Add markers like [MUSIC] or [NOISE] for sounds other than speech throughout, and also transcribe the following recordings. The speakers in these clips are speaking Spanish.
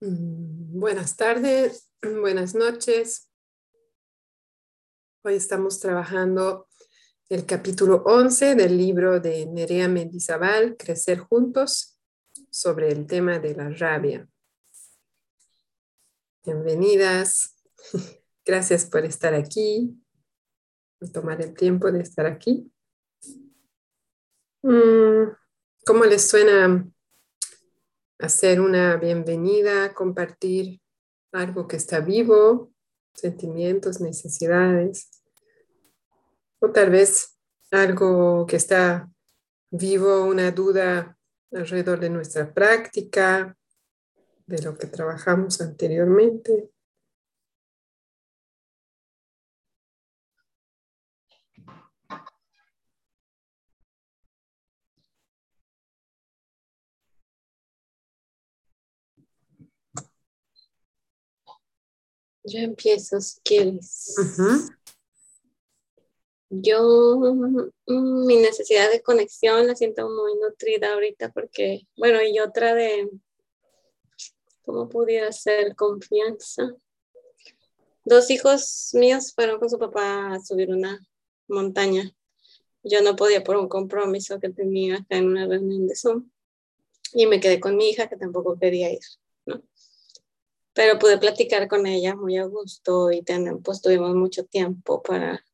Mm, buenas tardes, [CLEARS THROAT] buenas noches. Hoy estamos trabajando el capítulo 11 del libro de Nerea Mendizábal, Crecer Juntos, sobre el tema de la rabia. Bienvenidas. [LAUGHS] Gracias por estar aquí, por tomar el tiempo de estar aquí. Mm, ¿Cómo les suena hacer una bienvenida, compartir algo que está vivo, sentimientos, necesidades, o tal vez algo que está vivo, una duda alrededor de nuestra práctica, de lo que trabajamos anteriormente. Yo empiezo si quieres. Yo, mm, mi necesidad de conexión la siento muy nutrida ahorita porque, bueno, y otra de, ¿cómo pudiera ser confianza? Dos hijos míos fueron con su papá a subir una montaña. Yo no podía por un compromiso que tenía acá en una reunión de Zoom. Y me quedé con mi hija que tampoco quería ir. Pero pude platicar con ella muy a gusto y tenemos, pues tuvimos mucho tiempo para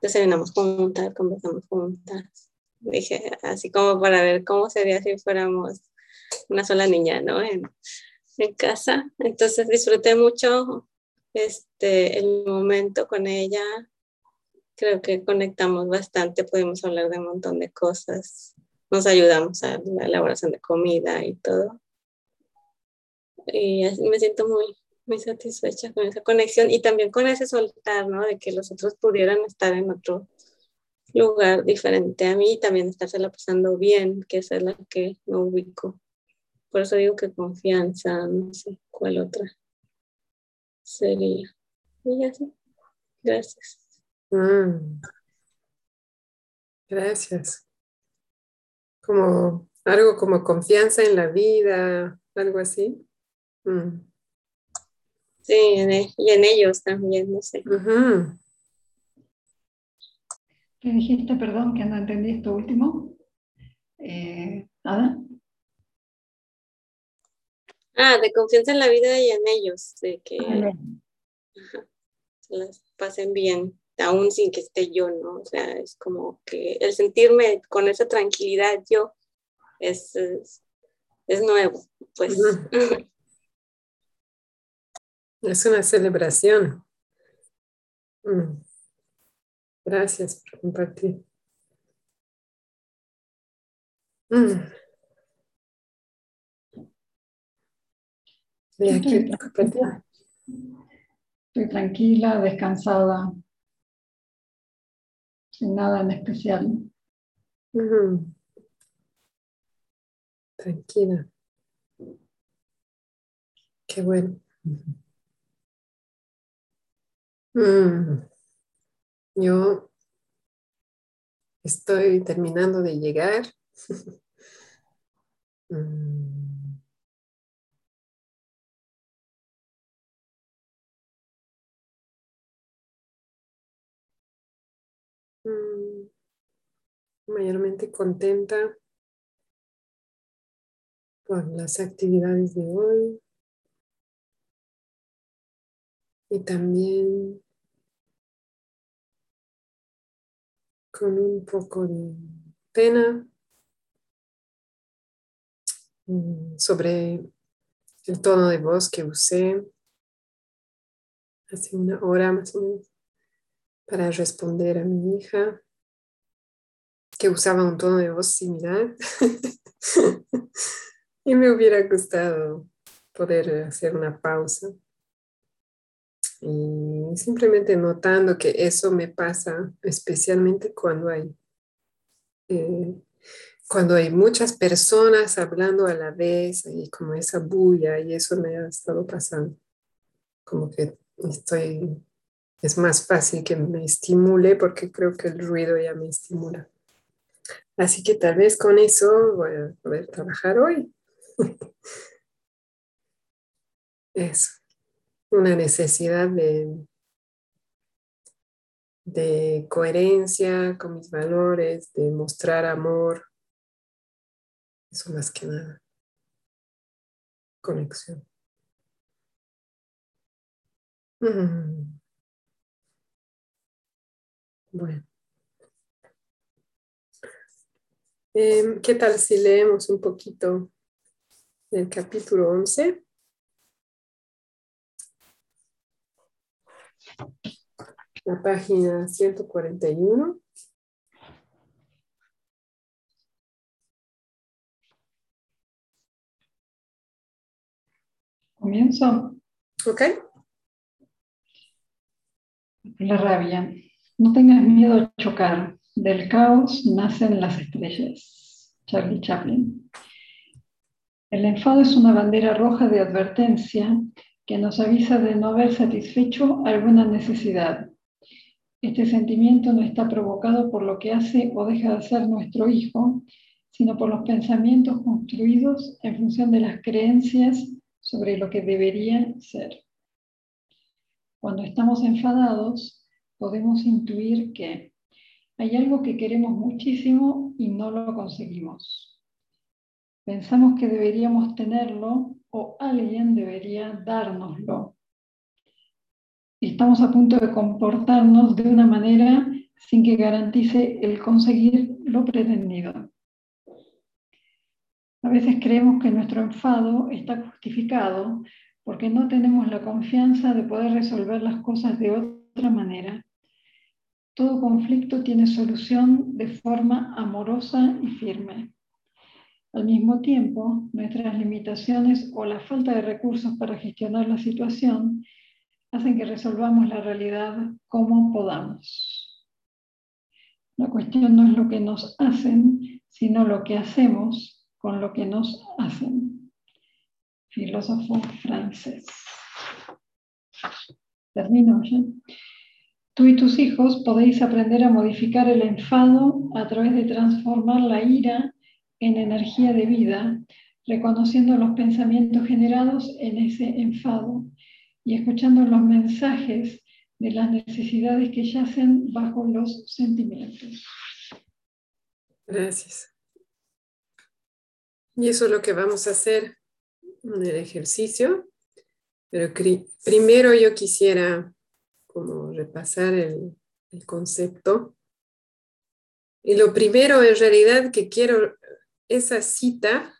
desayunamos juntas, conversamos juntas. Dije, así como para ver cómo sería si fuéramos una sola niña, ¿no? En, en casa. Entonces disfruté mucho este, el momento con ella. Creo que conectamos bastante, pudimos hablar de un montón de cosas. Nos ayudamos a la elaboración de comida y todo y me siento muy, muy satisfecha con esa conexión y también con ese soltar, ¿no? De que los otros pudieran estar en otro lugar diferente a mí y también estársela pasando bien, que esa es la que no ubico. Por eso digo que confianza, no sé cuál otra sería. Y ya sí. Gracias. Mm. Gracias. Como algo como confianza en la vida, algo así. Mm. Sí, e, y en ellos también, no sé. ¿Qué dijiste, perdón, que no entendí esto último? Eh, ¿Nada? Ah, de confianza en la vida y en ellos, de que se las pasen bien, aún sin que esté yo, ¿no? O sea, es como que el sentirme con esa tranquilidad yo es, es, nuevo, pues. [LAUGHS] Es una celebración. Mm. Gracias por compartir. Mm. Estoy, estoy tranquila, descansada, sin nada en especial. Tranquila. Qué bueno. Mm. Yo estoy terminando de llegar. [LAUGHS] Mm. Mm. Mayormente contenta por las actividades de hoy y también con un poco de pena mm, sobre el tono de voz que usé hace una hora más o menos para responder a mi hija que usaba un tono de voz similar. [LAUGHS] Y me hubiera gustado poder hacer una pausa y simplemente notando que eso me pasa especialmente cuando hay, eh, cuando hay muchas personas hablando a la vez y como esa bulla y eso me ha estado pasando. Como que estoy, es más fácil que me estimule porque creo que el ruido ya me estimula. Así que tal vez con eso voy a poder trabajar hoy. [LAUGHS] eso, una necesidad de, de coherencia con mis valores, de mostrar amor. Eso más que nada. Conexión. Mm. Bueno. Em, ¿Qué tal si leemos un poquito del capítulo 11? La página 141. Comienzo. Ok. La rabia. No tengas miedo a chocar. Del caos nacen las estrellas. Charlie Chaplin. El enfado es una bandera roja de advertencia que nos avisa de no haber satisfecho alguna necesidad. Este sentimiento no está provocado por lo que hace o deja de hacer nuestro hijo, sino por los pensamientos construidos en función de las creencias sobre lo que debería ser. Cuando estamos enfadados, podemos intuir que hay algo que queremos muchísimo y no lo conseguimos. Pensamos que deberíamos tenerlo o alguien debería dárnoslo. Estamos a punto de comportarnos de una manera sin que garantice el conseguir lo pretendido. A veces creemos que nuestro enfado está justificado porque no tenemos la confianza de poder resolver las cosas de otra manera todo conflicto tiene solución de forma amorosa y firme. Al mismo tiempo, nuestras limitaciones o la falta de recursos para gestionar la situación hacen que resolvamos la realidad como podamos. La cuestión no es lo que nos hacen, sino lo que hacemos con lo que nos hacen. Filósofo francés. Termino ya. Tú y tus hijos podéis aprender a modificar el enfado a través de transformar la ira en energía de vida, reconociendo los pensamientos generados en ese enfado y escuchando los mensajes de las necesidades que yacen bajo los sentimientos. Gracias. Y eso es lo que vamos a hacer en el ejercicio. Pero primero yo quisiera como repasar el, concepto. Y lo primero en realidad que quiero, esa cita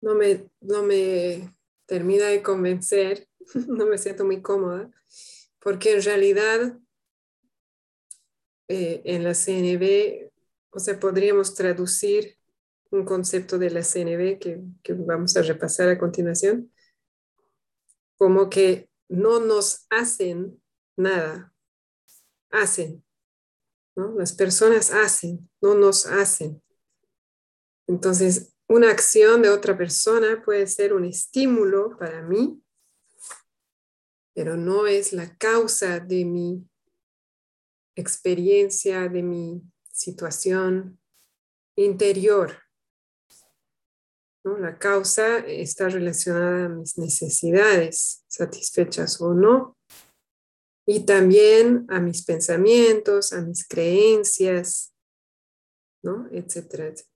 no me, no me termina de convencer, [LAUGHS] no me siento muy cómoda, porque en realidad eh, en la CNB, o sea, podríamos traducir un concepto de la CNB que, que vamos a repasar a continuación, como que no nos hacen nada, hacen. ¿no? Las personas hacen, no nos hacen. Entonces, una acción de otra persona puede ser un estímulo para mí, pero no es la causa de mi experiencia, de mi situación interior. La causa está relacionada a mis necesidades, satisfechas o no, y también a mis pensamientos, a mis creencias, ¿no? Etcétera, etcétera.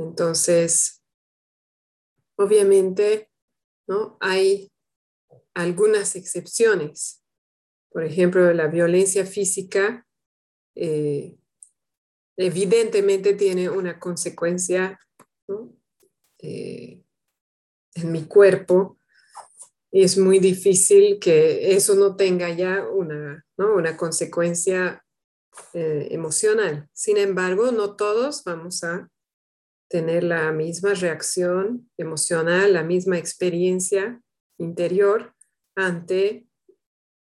Entonces, obviamente, ¿no? Hay algunas excepciones. Por ejemplo, la violencia física eh, evidentemente tiene una consecuencia eh, en mi cuerpo y es muy difícil que eso no tenga ya una, una consecuencia eh, emocional. Sin embargo, no todos vamos a tener la misma reacción emocional, la misma experiencia interior ante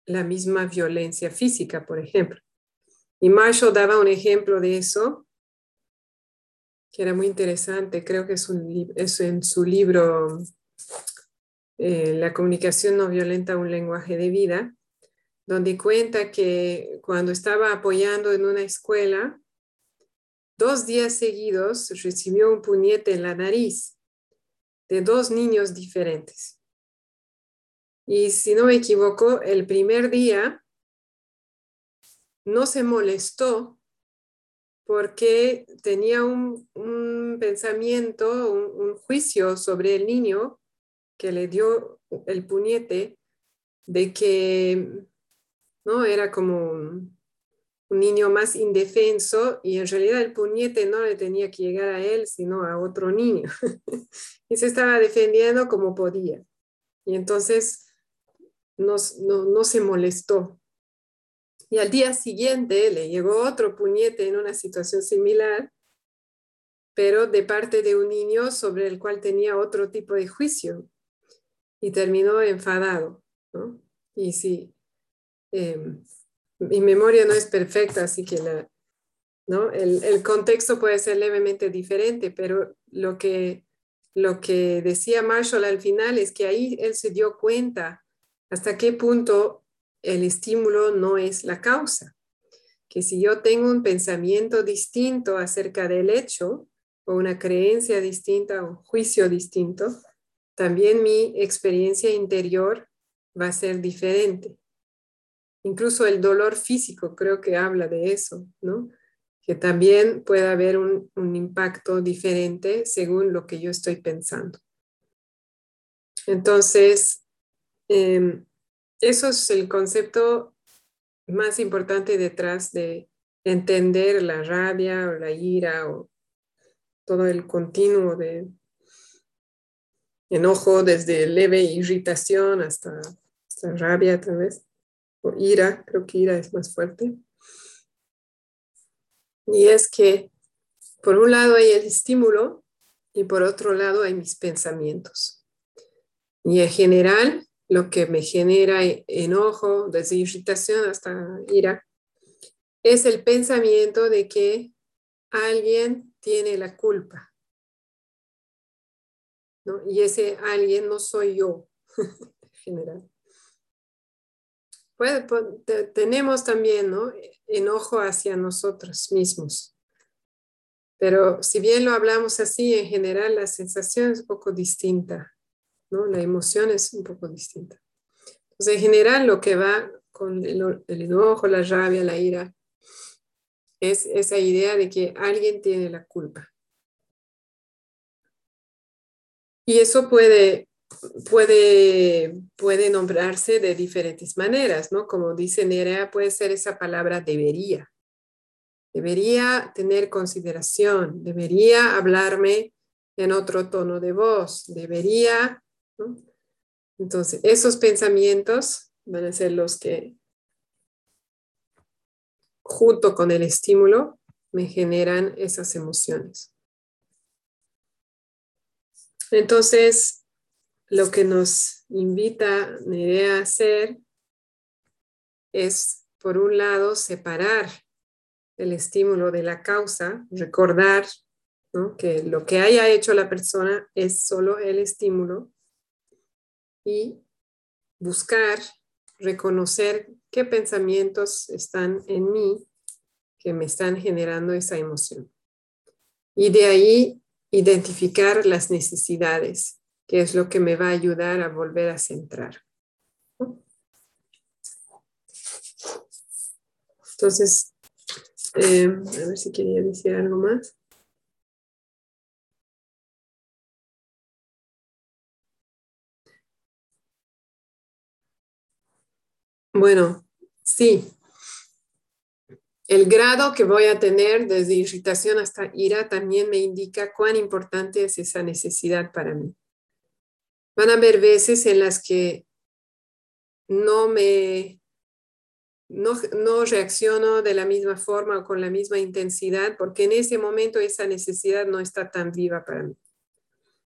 la misma violencia física, por ejemplo. Y Marshall daba un ejemplo de eso que era muy interesante, creo que es, un, en su libro eh, La comunicación no violenta, un lenguaje de vida, donde cuenta que cuando estaba apoyando en una escuela, dos días seguidos recibió un puñete en la nariz. de dos niños diferentes. Y si no me equivoco, el primer día no se molestó porque tenía un, pensamiento, un, juicio sobre el niño que le dio el puñete de que no era como un, niño más indefenso y en realidad el puñete no le tenía que llegar a él, sino a otro niño. [LAUGHS] y se estaba defendiendo como podía. Y entonces no, no se molestó y al día siguiente le llegó otro puñete en una situación similar, pero de parte de un niño sobre el cual tenía otro tipo de juicio y terminó enfadado. Y sí, em, mi memoria no es perfecta, así que ¿no? el, contexto puede ser levemente diferente, pero lo que, decía Marshall al final es que ahí él se dio cuenta hasta qué punto el estímulo no es la causa. Que si yo tengo un pensamiento distinto acerca del hecho o una creencia distinta o juicio distinto, también mi experiencia interior va a ser diferente. Incluso el dolor físico creo que habla de eso, ¿no? Que también puede haber un, impacto diferente según lo que yo estoy pensando. Entonces, em, eso es el concepto más importante detrás de entender la rabia o la ira o todo el continuo de enojo desde leve irritación hasta, rabia tal vez o ira, creo que ira es más fuerte. Y es que por un lado hay el estímulo y por otro lado hay mis pensamientos. Y en general lo que me genera enojo, desde irritación hasta ira, es el pensamiento de que alguien tiene la culpa. Y ese alguien no soy yo, [LAUGHS] en general. Tenemos también enojo hacia nosotros mismos. Pero si bien lo hablamos así, en general la sensación es un poco distinta. La emoción es un poco distinta. Entonces, en general, lo que va con el, enojo, la rabia, la ira, es esa idea de que alguien tiene la culpa. Y eso puede, puede, puede nombrarse de diferentes maneras, ¿no? Como dice Nerea, puede ser esa palabra debería. Debería tener consideración, debería hablarme en otro tono de voz, debería entonces, esos pensamientos van a ser los que, junto con el estímulo, me generan esas emociones. Entonces, lo que nos invita Nerea a hacer es, por un lado, separar el estímulo de la causa, recordar que lo que haya hecho la persona es solo el estímulo y buscar, reconocer qué pensamientos están en mí que me están generando esa emoción. Y de ahí identificar las necesidades, que es lo que me va a ayudar a volver a centrar. Entonces, eh, a ver si quería decir algo más. Bueno, sí. El grado que voy a tener desde irritación hasta ira también me indica cuán importante es esa necesidad para mí. Van a haber veces en las que no me no, no, reacciono de la misma forma o con la misma intensidad porque en ese momento esa necesidad no está tan viva para mí.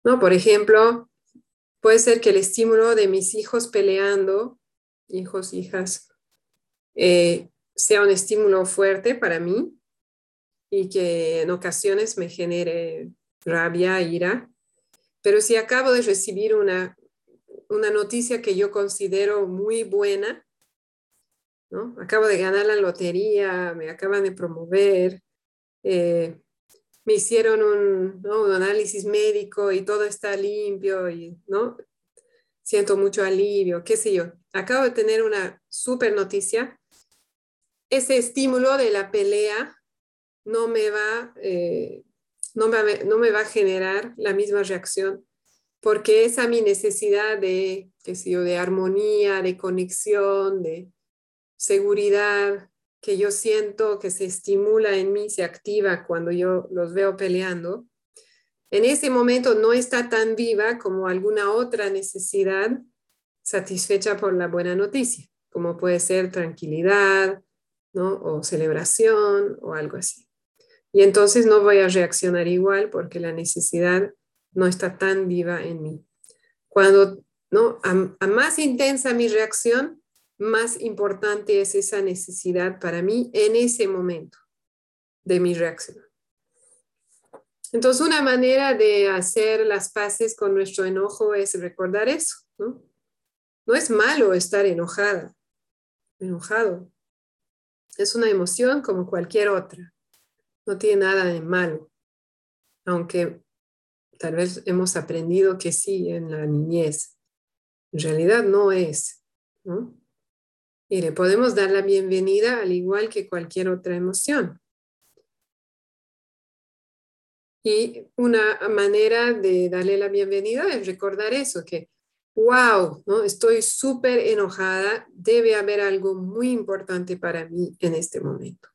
¿No? Por ejemplo, puede ser que el estímulo de mis hijos peleando hijos, hijas, eh, sea un estímulo fuerte para mí y que en ocasiones me genere rabia, ira. Pero si acabo de recibir una, una noticia que yo considero muy buena, ¿no? acabo de ganar la lotería, me acaban de promover, eh, me hicieron un, un, análisis médico y todo está limpio y no siento mucho alivio, qué sé yo. Acabo de tener una super noticia. Ese estímulo de la pelea no me va, eh, no, no me va a generar la misma reacción porque esa mi necesidad de, qué sé yo, de armonía, de conexión, de seguridad, que yo siento que se estimula en mí, se activa cuando yo los veo peleando, en ese momento no está tan viva como alguna otra necesidad satisfecha por la buena noticia, como puede ser tranquilidad, ¿no? o celebración o algo así. Y entonces no voy a reaccionar igual porque la necesidad no está tan viva en mí. Cuando ¿no? a más intensa mi reacción, más importante es esa necesidad para mí en ese momento de mi reacción. Entonces, una manera de hacer las paces con nuestro enojo es recordar eso, ¿no? No es malo estar enojada, enojado. Es una emoción como cualquier otra. No tiene nada de malo. Aunque tal vez hemos aprendido que sí en la niñez. En realidad no es, y le podemos dar la bienvenida al igual que cualquier otra emoción. Y una manera de darle la bienvenida es recordar eso, que, wow, estoy súper enojada, debe haber algo muy importante para mí en este momento.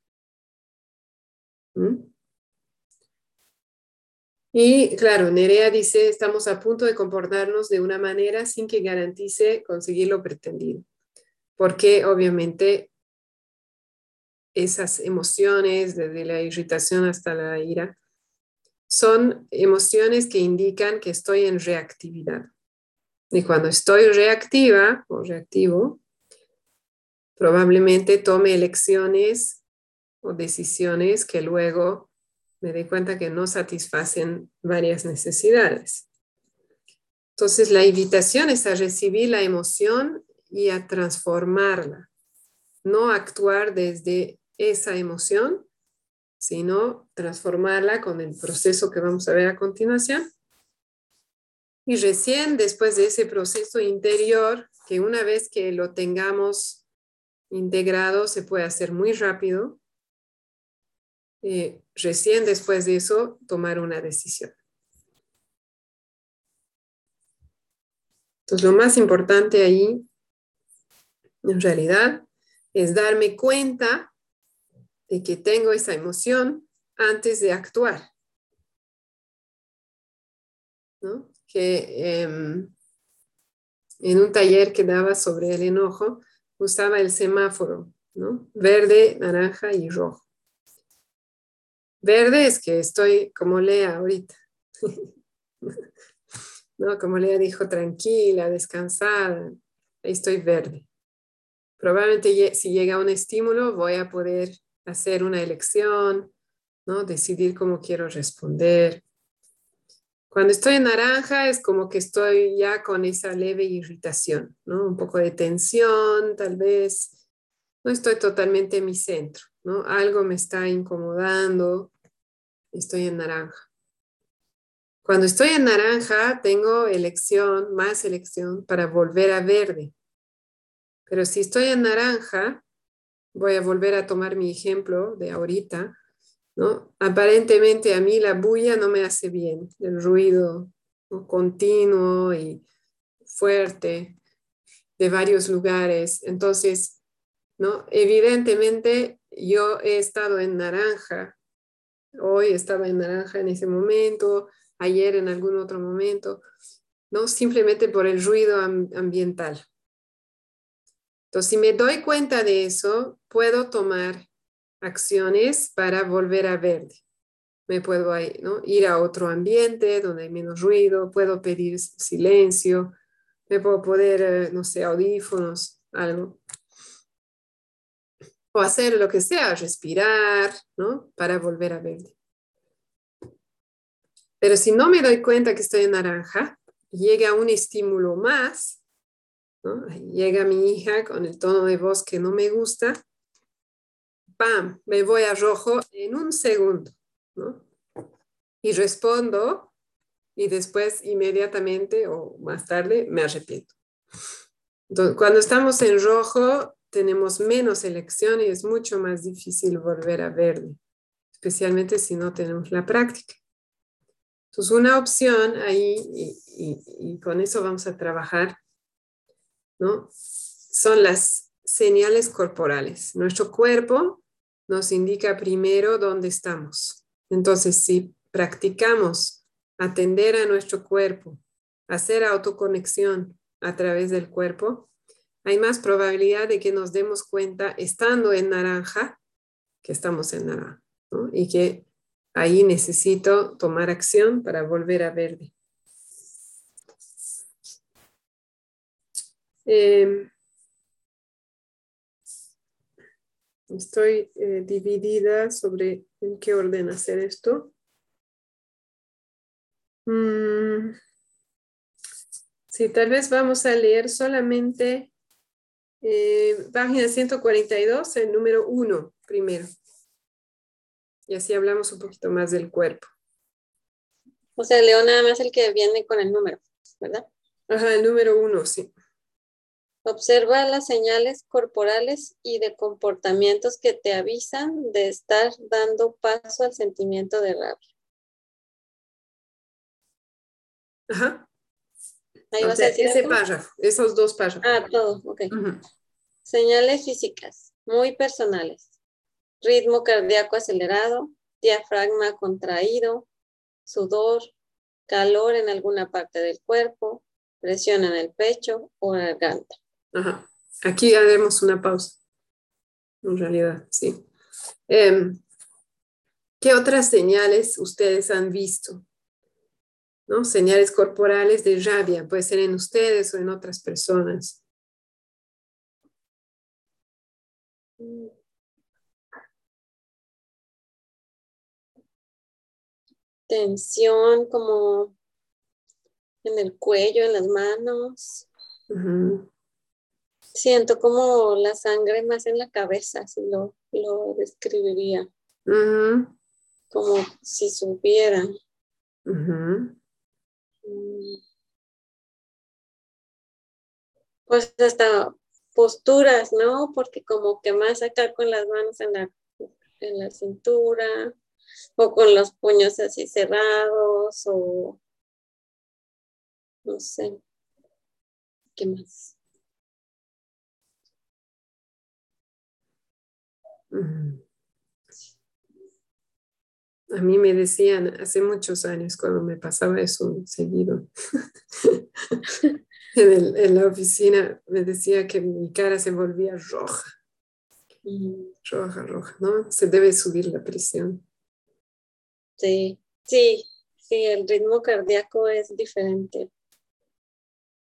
¿Mm? Y claro, Nerea dice, estamos a punto de comportarnos de una manera sin que garantice conseguir lo pretendido porque obviamente esas emociones, desde la irritación hasta la ira, son emociones que indican que estoy en reactividad. Y cuando estoy reactiva o reactivo, probablemente tome elecciones o decisiones que luego me dé cuenta que no satisfacen varias necesidades. Entonces, la invitación es a recibir la emoción y a transformarla. No actuar desde esa emoción, sino transformarla con el proceso que vamos a ver a continuación. Y recién después de ese proceso interior, que una vez que lo tengamos integrado, se puede hacer muy rápido, eh, recién después de eso, tomar una decisión. Entonces, lo más importante ahí en realidad es darme cuenta de que tengo esa emoción antes de actuar. ¿No? Que em, en un taller que daba sobre el enojo usaba el semáforo, ¿no? Verde, naranja y rojo. Verde es que estoy como Lea ahorita. [LAUGHS] ¿No? Como Lea dijo, tranquila, descansada. Ahí estoy verde probablemente si llega un estímulo voy a poder hacer una elección, ¿no? decidir cómo quiero responder. Cuando estoy en naranja es como que estoy ya con esa leve irritación, ¿no? un poco de tensión, tal vez. No estoy totalmente en mi centro, algo me está incomodando, estoy en naranja. Cuando estoy en naranja, tengo elección, más elección para volver a verde. Pero si estoy en naranja, voy a volver a tomar mi ejemplo de ahorita, ¿no? Aparentemente a mí la bulla no me hace bien, el ruido continuo y fuerte de varios lugares. Entonces, ¿no? Evidentemente yo he estado en naranja, hoy estaba en naranja en ese momento, ayer en algún otro momento, ¿no? Simplemente por el ruido ambiental. Entonces, si me doy cuenta de eso, puedo tomar acciones para volver a verde. Me puedo ir a otro ambiente donde hay menos ruido, puedo pedir silencio, me puedo poner, eh, no sé, audífonos, algo. O hacer lo que sea, respirar, ¿no? Para volver a verde. Pero si no me doy cuenta que estoy en naranja, llega un estímulo más, Llega mi hija con el tono de voz que no me gusta, ¡pam! Me voy a rojo en un segundo, y respondo y después inmediatamente o más tarde me arrepiento. cuando estamos en rojo, tenemos menos elección y es mucho más difícil volver a verde, especialmente si no tenemos la práctica. Entonces, una opción ahí, y, con eso vamos a trabajar, ¿no? Son las señales corporales. Nuestro cuerpo nos indica primero dónde estamos. Entonces, si practicamos atender a nuestro cuerpo, hacer autoconexión a través del cuerpo, hay más probabilidad de que nos demos cuenta estando en naranja que estamos en naranja. Y que ahí necesito tomar acción para volver a verde. Em, estoy eh, dividida sobre en qué orden hacer esto. Mm, sí, tal vez vamos a leer solamente eh, página 142, el número 1 primero. Y así hablamos un poquito más del cuerpo. O sea, leo nada más el que viene con el número, ¿verdad? Ajá, el número 1, sí. Observa las señales corporales y de comportamientos que te avisan de estar dando paso al sentimiento de rabia. Ajá. Ahí vas a decir ese párrafo, esos dos párrafos. Ah, todo, ok. Señales físicas, muy personales. Ritmo cardíaco acelerado, diafragma contraído, sudor, calor en alguna parte del cuerpo, presión en el pecho o garganta. Ajá. Aquí haremos una pausa. En realidad, sí. Em, ¿Qué otras señales ustedes han visto? ¿no? Señales corporales de rabia, puede ser en ustedes o en otras personas. Tensión como en el cuello, en las manos. Siento como la sangre más en la cabeza, si lo, lo describiría. Como si subiera. Pues hasta posturas, ¿no? Porque como que más acá con las manos en la, en la cintura o con los puños así cerrados o no sé. ¿Qué más? A mí me decían hace muchos años cuando me pasaba eso seguido. [LAUGHS] en, la oficina me decía que mi cara se volvía roja. Roja, roja, ¿no? Se debe subir la presión. Sí, sí, sí, el ritmo cardíaco es diferente.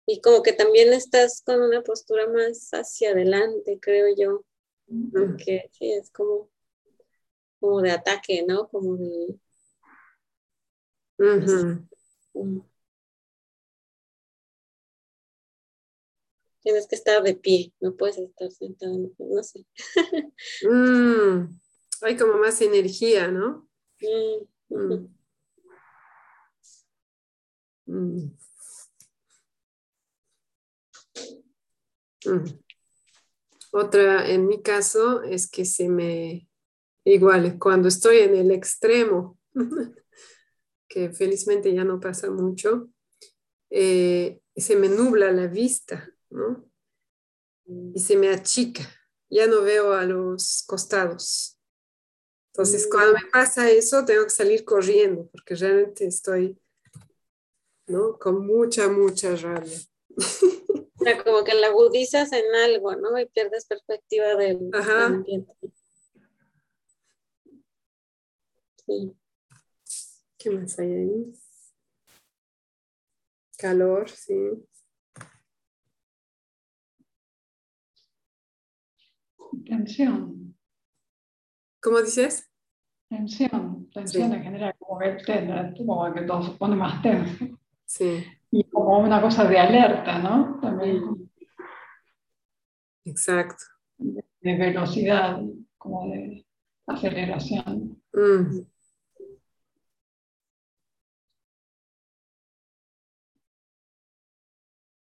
Y como que también estás con una postura más hacia adelante, creo yo. Porque sí, es como como de ataque, ¿no? Como de... Tienes que estar de pie, no puedes estar sentado, no sé. Mm, hay como más energía, ¿no? Mm, mm. Otra, en mi caso, es que se me Igual, cuando estoy en el extremo, [LAUGHS] que felizmente ya no pasa mucho, eh, se me nubla la vista, ¿no? Y se me achica, ya no veo a los costados. Entonces, mm. cuando me pasa eso, tengo que salir corriendo, porque realmente estoy, ¿no? Con mucha, mucha rabia. [LAUGHS] O sea, como que la agudizas en algo, ¿no? Y pierdes perspectiva del ambiente. ¿Qué más hay ahí? Calor, sí. Tensión. ¿Cómo dices? Tensión, tensión sí. en general, como que, tenra, como que todo se pone más tenso. Sí. Y como una cosa de alerta, ¿no? También. Exacto. De, velocidad, como de aceleración. Mm.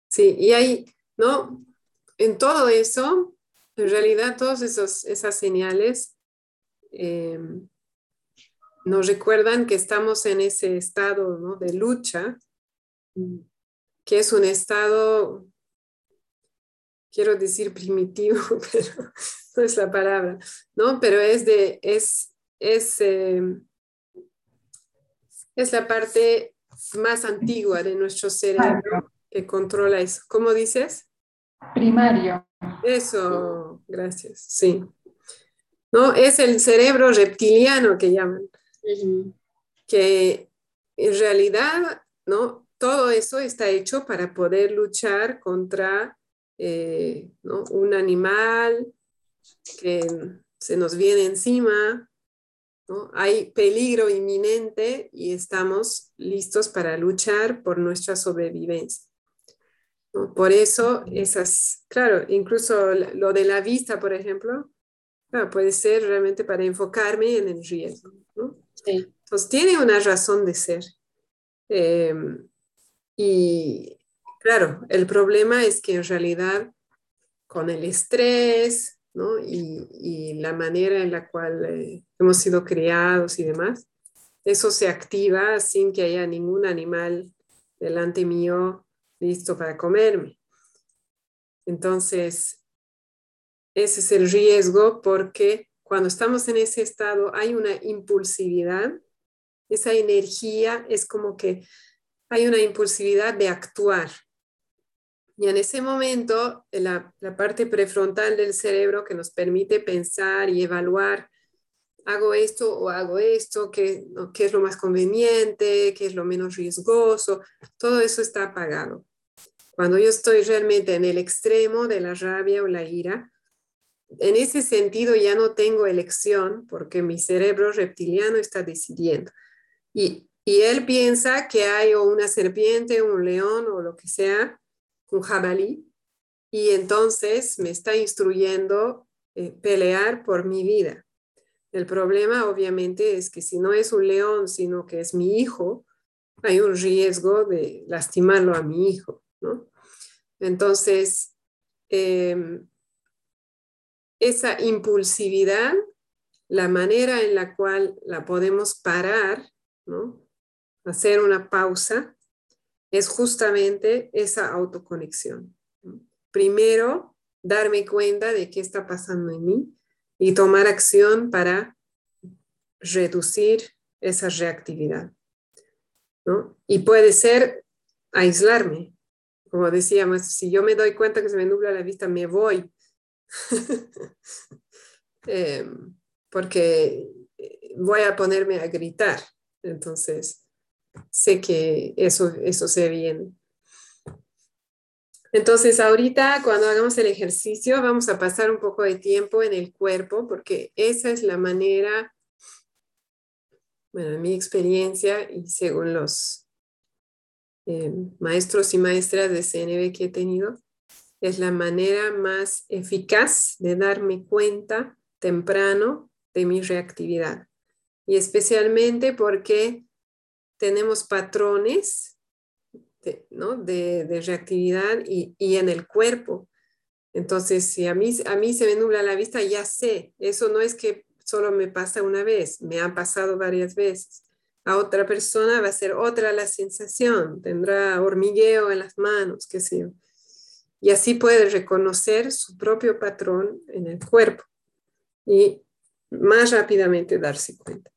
Sí, y ahí, ¿no? En todo eso, en realidad, todas esas señales eh, nos recuerdan que estamos en ese estado ¿no? de lucha, que es un estado, quiero decir primitivo, [LAUGHS] pero no es la palabra, ¿no? Pero es de, es, es, eh, es la parte más antigua de nuestro cerebro que controla eso. ¿Cómo dices? Primario. Eso, gracias, sí. ¿No? Es el cerebro reptiliano que llaman, que en realidad, ¿no? Todo eso está hecho para poder luchar contra eh, un animal que se nos viene encima, ¿no? hay peligro inminente y estamos listos para luchar por nuestra sobrevivencia. Por eso, esas, claro, incluso lo de la vista, por ejemplo, puede ser realmente para enfocarme en el riesgo. ¿no? Entonces, tiene una razón de ser. Em, y claro, el problema es que en realidad con el estrés ¿no? y, y, la manera en la cual eh, hemos sido criados y demás, eso se activa sin que haya ningún animal delante mío listo para comerme. Entonces, ese es el riesgo porque cuando estamos en ese estado hay una impulsividad, esa energía es como que hay una impulsividad de actuar. Y en ese momento, la, parte prefrontal del cerebro que nos permite pensar y evaluar, hago esto o hago esto, qué, qué es lo más conveniente, qué es lo menos riesgoso, todo eso está apagado. Cuando yo estoy realmente en el extremo de la rabia o la ira, en ese sentido ya no tengo elección porque mi cerebro reptiliano está decidiendo. Y, él piensa que hay una serpiente, un león o lo que sea, un jabalí, y entonces me está instruyendo eh, pelear por mi vida. El problema obviamente es que si no es un león, sino que es mi hijo, hay un riesgo de lastimarlo a mi hijo. Entonces, em, esa impulsividad, la manera en la cual la podemos parar, hacer una pausa, es justamente esa autoconexión. Primero, darme cuenta de qué está pasando en mí y tomar acción para reducir esa reactividad. Y puede ser aislarme, como decíamos, si yo me doy cuenta que se me nubla la vista, me voy. [LAUGHS] Em, porque voy a ponerme a gritar. Entonces, sé que eso, eso se viene. Entonces, ahorita cuando hagamos el ejercicio, vamos a pasar un poco de tiempo en el cuerpo, porque esa es la manera, bueno, en mi experiencia y según los eh, maestros y maestras de CNB que he tenido, es la manera más eficaz de darme cuenta temprano de mi reactividad. Y especialmente porque tenemos patrones de, ¿no? de, reactividad y, en el cuerpo. Entonces, si a mí, a mí se me nubla la vista, ya sé, eso no es que solo me pasa una vez, me ha pasado varias veces a otra persona va a ser otra la sensación, tendrá hormigueo en las manos, qué sé yo. Y así puede reconocer su propio patrón en el cuerpo y más rápidamente darse cuenta.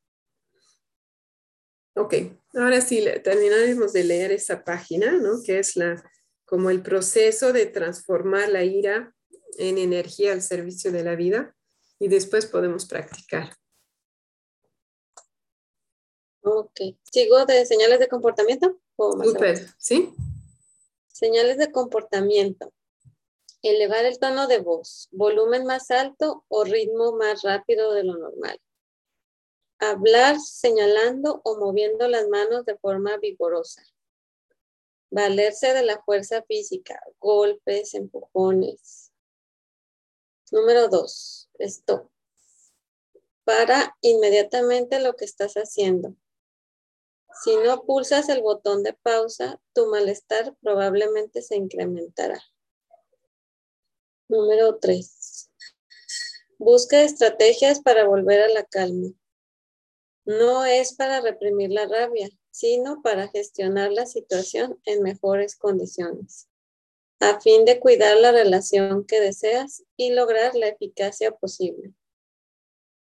Ok, ahora sí, terminaremos de leer esa página, ¿no? Que es la, como el proceso de transformar la ira en energía al servicio de la vida y después podemos practicar. Ok. ¿Sigo de señales de comportamiento? ¿sí? Señales de comportamiento. Elevar el tono de voz, volumen más alto o ritmo más rápido de lo normal. Hablar señalando o moviendo las manos de forma vigorosa. Valerse de la fuerza física, golpes, empujones. Número dos, stop. Para inmediatamente lo que estás haciendo Si no pulsas el botón de pausa, tu malestar probablemente se incrementará. Número 3. Busca estrategias para volver a la calma. No es para reprimir la rabia, sino para gestionar la situación en mejores condiciones, a fin de cuidar la relación que deseas y lograr la eficacia posible.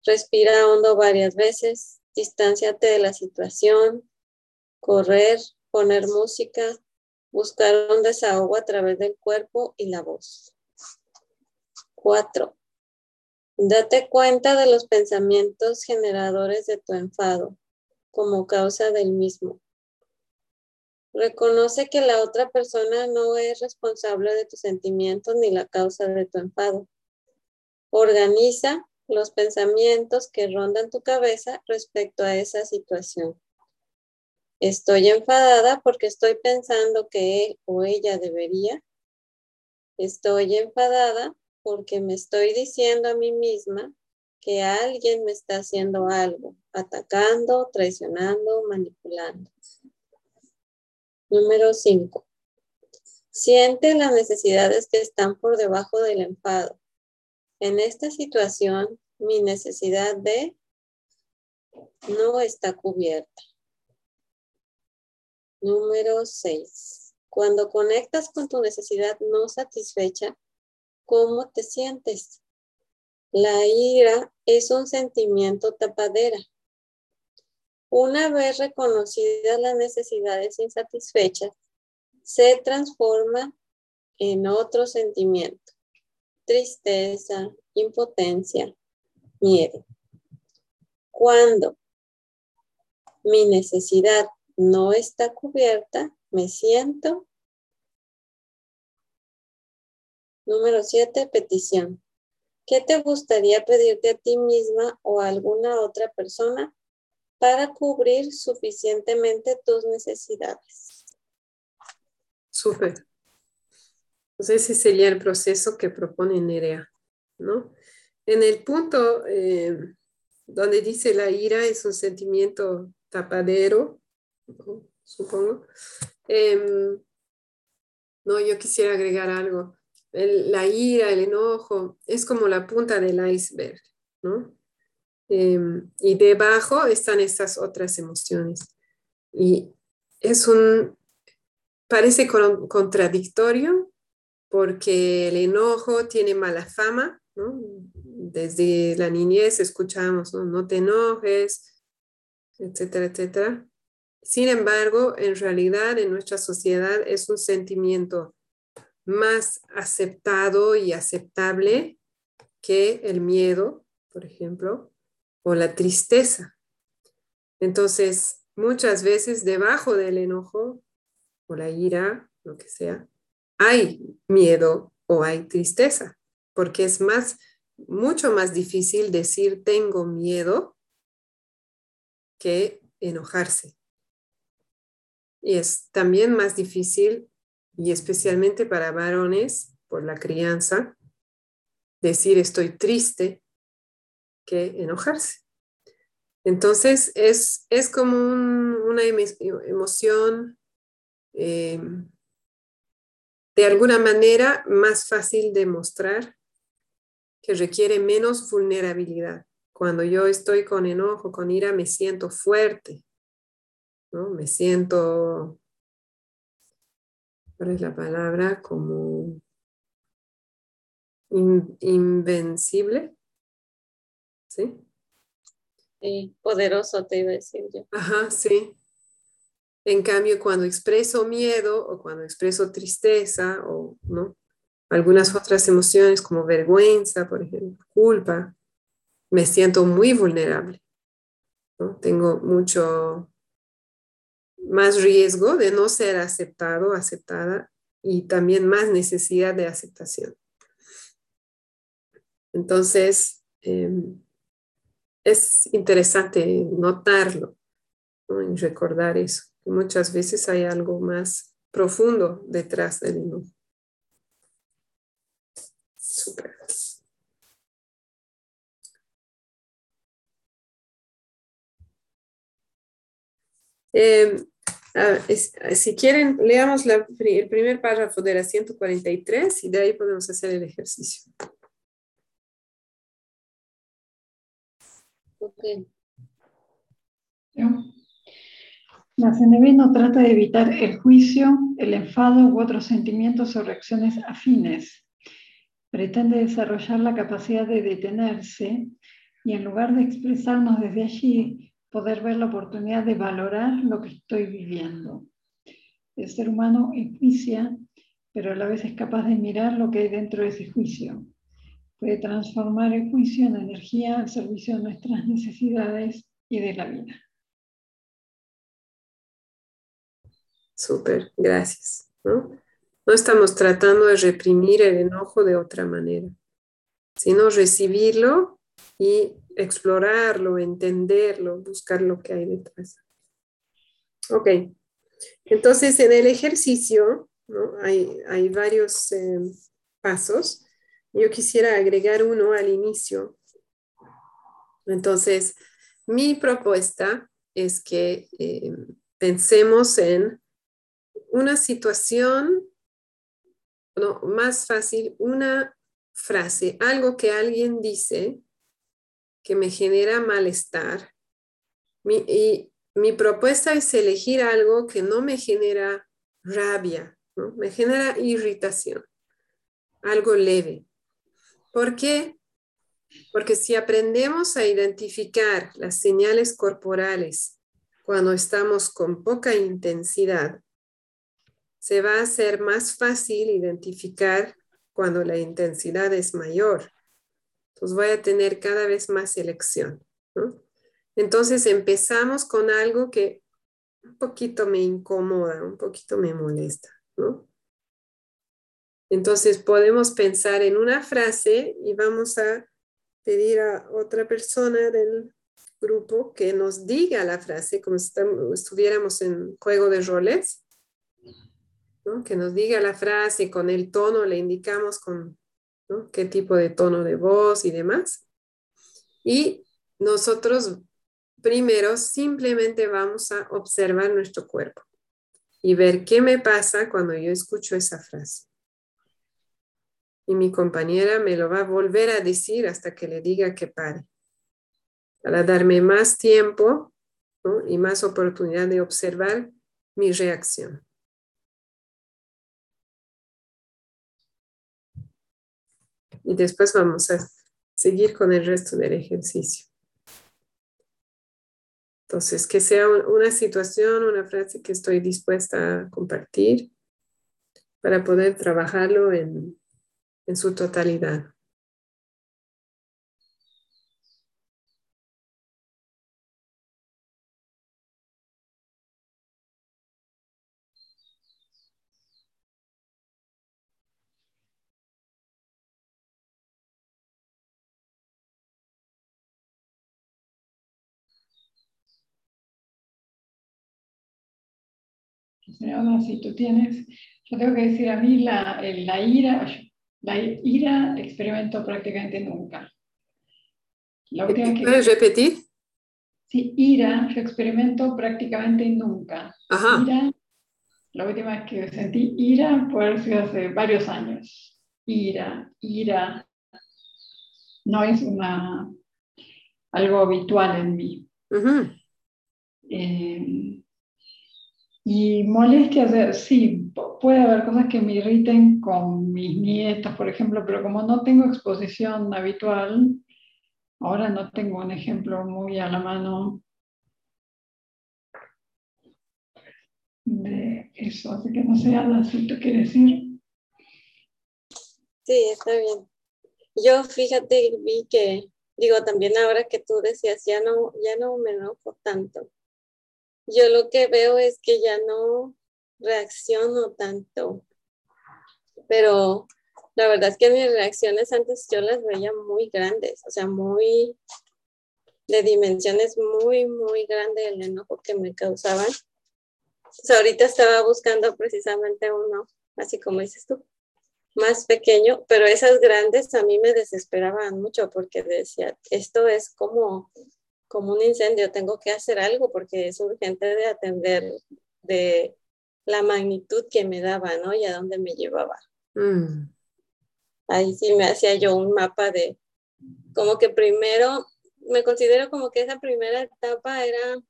Respira hondo varias veces, distánciate de la situación, correr, poner música, buscar un desahogo a través del cuerpo y la voz. Cuatro, Date cuenta de los pensamientos generadores de tu enfado como causa del mismo. Reconoce que la otra persona no es responsable de tus sentimientos ni la causa de tu enfado. Organiza los pensamientos que rondan tu cabeza respecto a esa situación. Estoy enfadada porque estoy pensando que él o ella debería. Estoy enfadada porque me estoy diciendo a mí misma que alguien me está haciendo algo, atacando, traicionando, manipulando. Número 5. Siente las necesidades que están por debajo del enfado. En esta situación, mi necesidad de no está cubierta. Número 6. Cuando conectas con tu necesidad no satisfecha, ¿cómo te sientes? La ira es un sentimiento tapadera. Una vez reconocidas las necesidades insatisfechas, se transforma en otro sentimiento, tristeza, impotencia, miedo. Cuando mi necesidad no está cubierta, me siento. Número siete, petición. ¿Qué te gustaría pedirte a ti misma o a alguna otra persona para cubrir suficientemente tus necesidades? Súper. Pues ese sería el proceso que propone Nerea, ¿no? En el punto eh, donde dice la ira es un sentimiento tapadero, supongo. Em, no, yo quisiera agregar algo. la ira, el enojo, es como la punta del iceberg, ¿no? Em, y debajo están estas otras emociones. Y es un, parece contradictorio porque el enojo tiene mala fama, ¿no? Desde la niñez escuchamos, ¿no? no te enojes, etcétera, etcétera. Sin embargo, en realidad en nuestra sociedad es un sentimiento más aceptado y aceptable que el miedo, por ejemplo, o la tristeza. Entonces, muchas veces debajo del enojo o la ira, lo que sea, hay miedo o hay tristeza, porque es más, mucho más difícil decir tengo miedo que enojarse. Y es también más difícil, y especialmente para varones, por la crianza, decir estoy triste que enojarse. Entonces es, es como una emoción eh, de alguna manera más fácil de mostrar, que requiere menos vulnerabilidad. Cuando yo estoy con enojo, con ira, me siento fuerte, me siento, ¿cuál es la palabra? Como invencible. ¿Sí? Sí, poderoso te iba a decir yo. Ajá, sí. En cambio, cuando expreso miedo o cuando expreso tristeza o ¿no? algunas otras emociones como vergüenza, por ejemplo, culpa, me siento muy vulnerable. ¿no? Tengo mucho más riesgo de no ser aceptado, aceptada y también más necesidad de aceptación. Entonces, em, es interesante notarlo y recordar eso, muchas veces hay algo más profundo detrás del enojo. Super. Eh, si quieren, leamos el primer párrafo de la 143 y de ahí podemos hacer el ejercicio. Okay. La CNB no trata de evitar el juicio, el enfado u otros sentimientos o reacciones afines. Pretende desarrollar la capacidad de detenerse y en lugar de expresarnos desde allí, poder ver la oportunidad de valorar lo que estoy viviendo. El ser humano enjuicia, pero a la vez es capaz de mirar lo que hay dentro de ese juicio. Puede transformar el juicio en energía al servicio de nuestras necesidades y de la vida. Súper, gracias. ¿no? no estamos tratando de reprimir el enojo de otra manera, sino recibirlo y explorarlo, entenderlo, buscar lo que hay detrás. Ok, entonces en el ejercicio ¿no? hay, hay, varios eh, pasos. Yo quisiera agregar uno al inicio. Entonces, mi propuesta es que eh, pensemos en una situación, no, más fácil, una frase, algo que alguien dice que me genera malestar. y mi propuesta es elegir algo que no me genera rabia, me genera irritación, algo leve. ¿Por qué? Porque si aprendemos a identificar las señales corporales cuando estamos con poca intensidad, se va a hacer más fácil identificar cuando la intensidad es mayor. Entonces voy a tener cada vez más elección. Entonces empezamos con algo que un poquito me incomoda, un poquito me molesta. Entonces podemos pensar en una frase y vamos a pedir a otra persona del grupo que nos diga la frase como si estuviéramos en juego de roles que nos diga la frase con el tono, le indicamos con qué tipo de tono de voz y demás. Y nosotros primero simplemente vamos a observar nuestro cuerpo y ver qué me pasa cuando yo escucho esa frase. Y mi compañera me lo va a volver a decir hasta que le diga que pare, para darme más tiempo y más oportunidad de observar mi reacción. Y después vamos a seguir con el resto del ejercicio. Entonces, que sea una situación, una frase que estoy dispuesta a compartir para poder trabajarlo en, en su totalidad. Si tú tienes, yo tengo que decir a mí la, la ira, la ira experimento prácticamente nunca. ¿Puedes repetir? Sí, ira yo experimento prácticamente nunca. Ira, la última vez que sentí ira ser hace varios años. Ira, ira, no es una, algo habitual en mí. Y molestias, sí, puede haber cosas que me irriten con mis nietos, por ejemplo, pero como no tengo exposición habitual, ahora no tengo un ejemplo muy a la mano de eso, así que no sé, Ana, si tú quieres decir. Sí, está bien. Yo fíjate, vi que, digo, también ahora que tú decías, ya no, ya no me enojo tanto yo lo que veo es que ya no reacciono tanto, pero la verdad es que mis reacciones antes yo las veía muy grandes, o sea, muy de dimensiones muy, muy grandes el enojo que me causaban. O sea, ahorita estaba buscando precisamente uno, así como dices tú, más pequeño, pero esas grandes a mí me desesperaban mucho porque decía, esto es como como un incendio, tengo que hacer algo porque es urgente de atender de la magnitud que me daba, ¿no? Y a dónde me llevaba. Mm. Ahí sí me hacía yo un mapa de, como que primero, me considero como que esa primera etapa era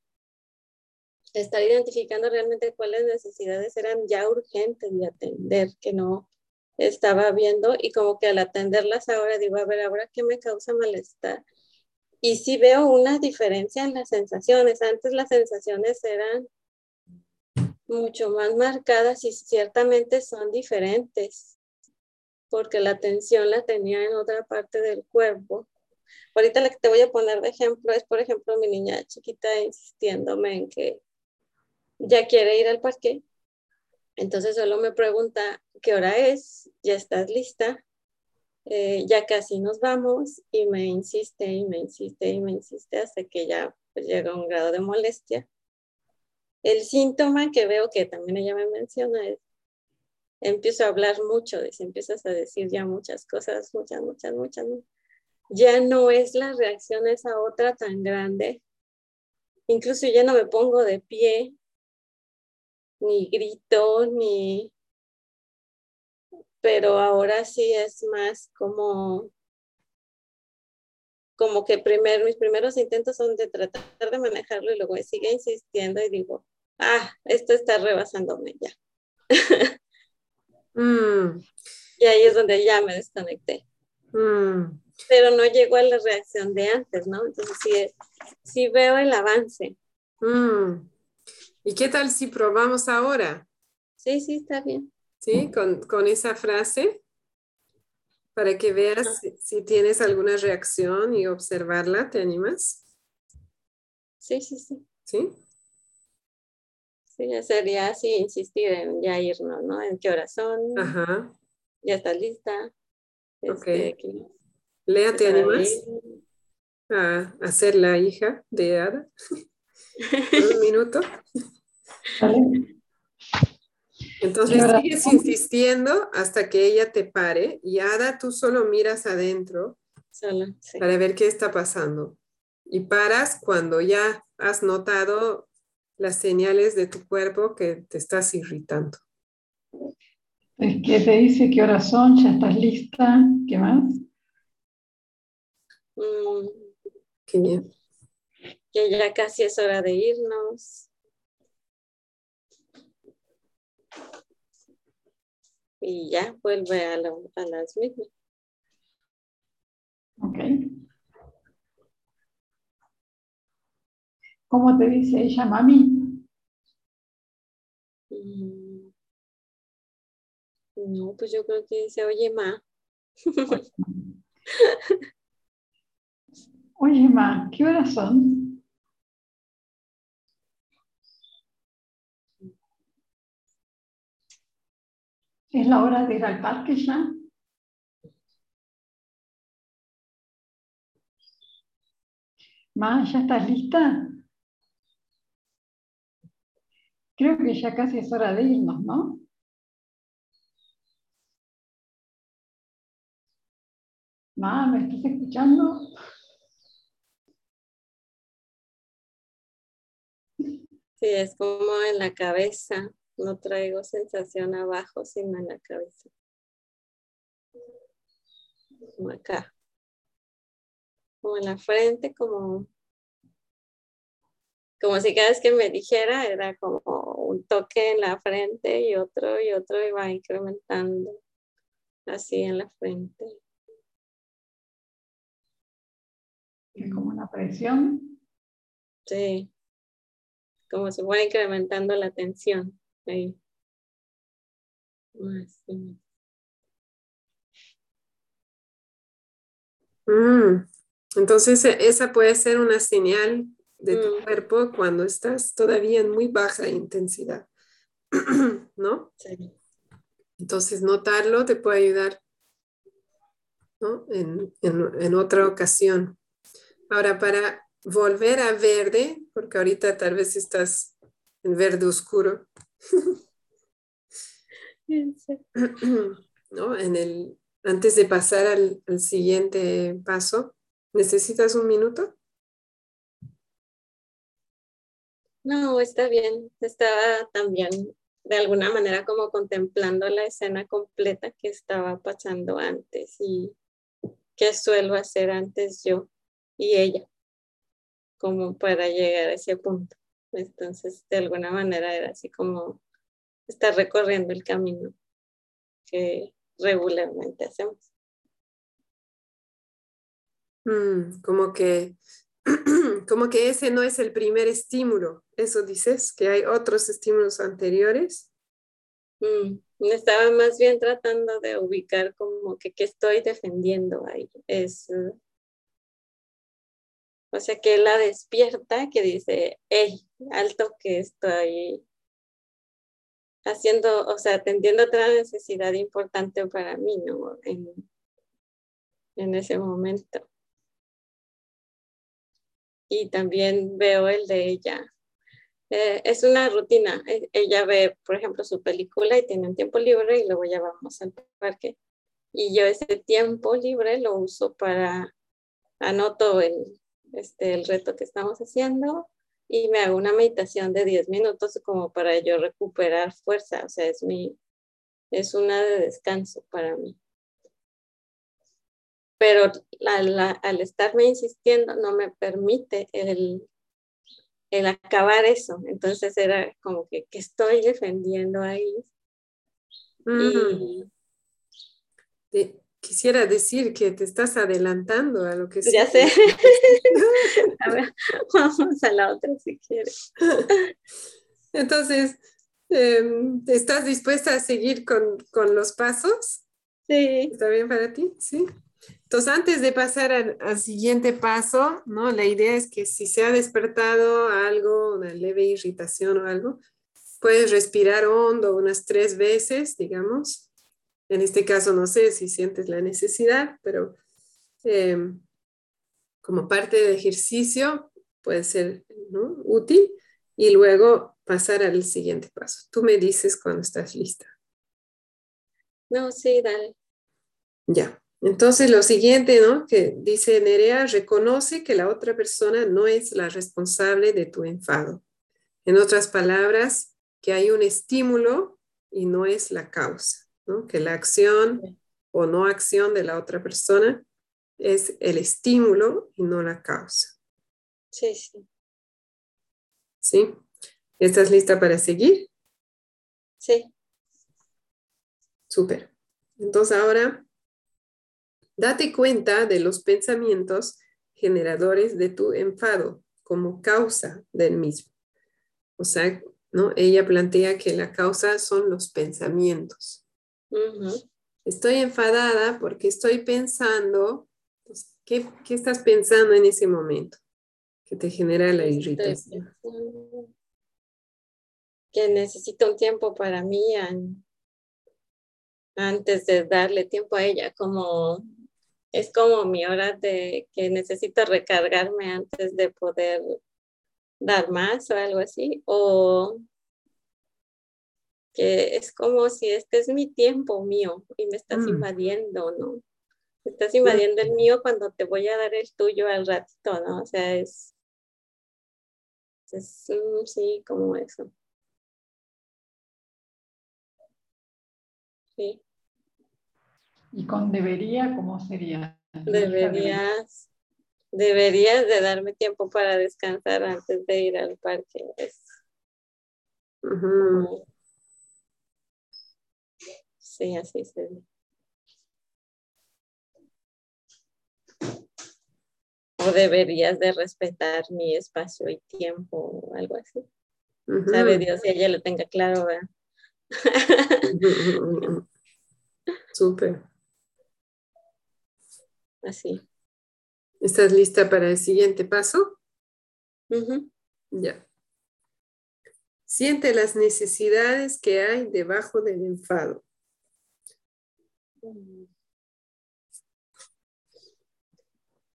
estar identificando realmente cuáles necesidades eran ya urgentes de atender, que no estaba viendo y como que al atenderlas ahora digo, a ver, ahora qué me causa malestar. Y sí veo una diferencia en las sensaciones. Antes las sensaciones eran mucho más marcadas y ciertamente son diferentes, porque la atención la tenía en otra parte del cuerpo. Ahorita la que te voy a poner de ejemplo es, por ejemplo, mi niña chiquita insistiéndome en que ya quiere ir al parque. Entonces solo me pregunta, ¿qué hora es? ¿Ya estás lista? Eh, ya casi nos vamos y me insiste y me insiste y me insiste hasta que ya pues, llega un grado de molestia. El síntoma que veo que también ella me menciona es, empiezo a hablar mucho, empiezas a decir ya muchas cosas, muchas, muchas, muchas. Ya no es la reacción esa otra tan grande. Incluso ya no me pongo de pie, ni grito, ni... Pero ahora sí es más como como que primer, mis primeros intentos son de tratar de manejarlo y luego sigue insistiendo y digo, ah, esto está rebasándome ya. [LAUGHS] Mm. Y ahí es donde ya me desconecté. Mm. Pero no llegó a la reacción de antes, ¿no? Entonces sí, sí veo el avance. Mm. ¿Y qué tal si probamos ahora? Sí, sí, está bien. Sí, con, con esa frase, para que veas si, si, tienes alguna reacción y observarla, ¿te animas? Sí, sí, sí. ¿Sí? Sí, ya sería así, insistir en ya irnos, ¿no? ¿En qué hora son? Ajá. Ya está lista. Ok. Este, Lea, ¿te animas a, ser la hija de Ada? [LAUGHS] un minuto. Entonces sigues insistiendo hasta que ella te pare y Ada, tú solo miras adentro para ver qué está pasando. Y paras cuando ya has notado las señales de tu cuerpo que te estás irritando. Es que te dice qué horas son, ya estás lista, ¿qué más? Mm. Que ya casi es hora de irnos. Y ya vuelve a, a las mismas. Ok. ¿Cómo te dice ella, mami? Mm. No, pues yo creo que dice, oye, ma. [LAUGHS] Oye, ma, ¿qué horas son? ¿Es la hora de ir al parque ya? Ma, ¿ya estás lista? Creo que ya casi es hora de irnos, ¿no? Ma, ¿me estás escuchando? Sí, es como en la cabeza. No traigo sensación abajo, sino en la cabeza. Como acá. Como en la frente, como como si cada vez que me dijera era como un toque en la frente y otro y otro iba incrementando así en la frente. ¿Es como una presión? Sí, como se fue incrementando la tensión. Ahí. Mm, entonces esa puede ser una señal de tu mm. cuerpo cuando estás todavía en muy baja intensidad, [CLEARS THROAT] ¿no? Sí. Entonces, notarlo te puede ayudar ¿no? en, en, otra ocasión. Ahora, para volver a verde, porque ahorita tal vez estás en verde oscuro. [LAUGHS] ¿No? En el, antes de pasar al, siguiente paso, ¿necesitas un minuto? No, está bien. Estaba también de alguna manera como contemplando la escena completa que estaba pasando antes y qué suelo hacer antes yo y ella, como para llegar a ese punto. Entonces, de alguna manera era así como estar recorriendo el camino que regularmente hacemos. Mm, como que [CLEARS THROAT] como que ese no es el primer estímulo. Eso dices, que hay otros estímulos anteriores. Mm, estaba más bien tratando de ubicar como que qué estoy defendiendo ahí. Es, o sea, que la despierta, que dice, hey, alto que estoy haciendo, o sea, atendiendo otra necesidad importante para mí, ¿no? En, en ese momento y también veo el de ella. Eh, es una rutina. E, ella ve, por ejemplo, su película y tiene un tiempo libre y luego ya vamos al parque. Y yo ese tiempo libre lo uso para, anoto el, este, el reto que estamos haciendo y me hago una meditación de 10 minutos como para yo recuperar fuerza. O sea, es, mi, es una de descanso para mí pero al estarme insistiendo no me permite el, el acabar eso. Entonces era como que, que estoy defendiendo ahí. Mm. Quisiera decir que te estás adelantando a lo que Ya sé. [LAUGHS] a ver, vamos a la otra si quieres. [LAUGHS] Entonces, em, ¿estás dispuesta a seguir con, con los pasos? Sí. ¿Está bien para ti? Sí. Entonces, antes de pasar al, siguiente paso, ¿no? La idea es que si se ha despertado algo, una leve irritación o algo, puedes respirar hondo unas tres veces, digamos. En este caso, no sé si sientes la necesidad, pero em, como parte del ejercicio puede ser útil y luego pasar al siguiente paso. Tú me dices cuando estás lista. No, sí, dale. Ya. Entonces, lo siguiente, ¿no? Que dice Nerea, reconoce que la otra persona no es la responsable de tu enfado. En otras palabras, que hay un estímulo y no es la causa, ¿no? Que la acción o no acción de la otra persona es el estímulo y no la causa. Sí, sí. ¿Sí? ¿Estás lista para seguir? Sí. Súper. Entonces ahora Date cuenta de los pensamientos generadores de tu enfado como causa del mismo. O sea, ¿no? Ella plantea que la causa son los pensamientos. Estoy enfadada porque estoy pensando, pues, ¿qué, ¿qué, estás pensando en ese momento que te genera la irritación? Que necesito un tiempo para mí antes de darle tiempo a ella, como es como mi hora de que necesito recargarme antes de poder dar más o algo así, o que es como si este es mi tiempo mío y me estás mm. invadiendo, ¿no? Me estás invadiendo el mío cuando te voy a dar el tuyo al ratito, ¿no? O sea, es, es mm, sí, como eso. Sí. ¿Y con debería cómo sería? Deberías, deberías de darme tiempo para descansar antes de ir al parque. Sí, así se ve. O deberías de respetar mi espacio y tiempo o algo así. Sabe Dios si ella lo tenga claro, ¿verdad? Súper. Así. ¿Estás lista para el siguiente paso? Ya. Siente las necesidades que hay debajo del enfado.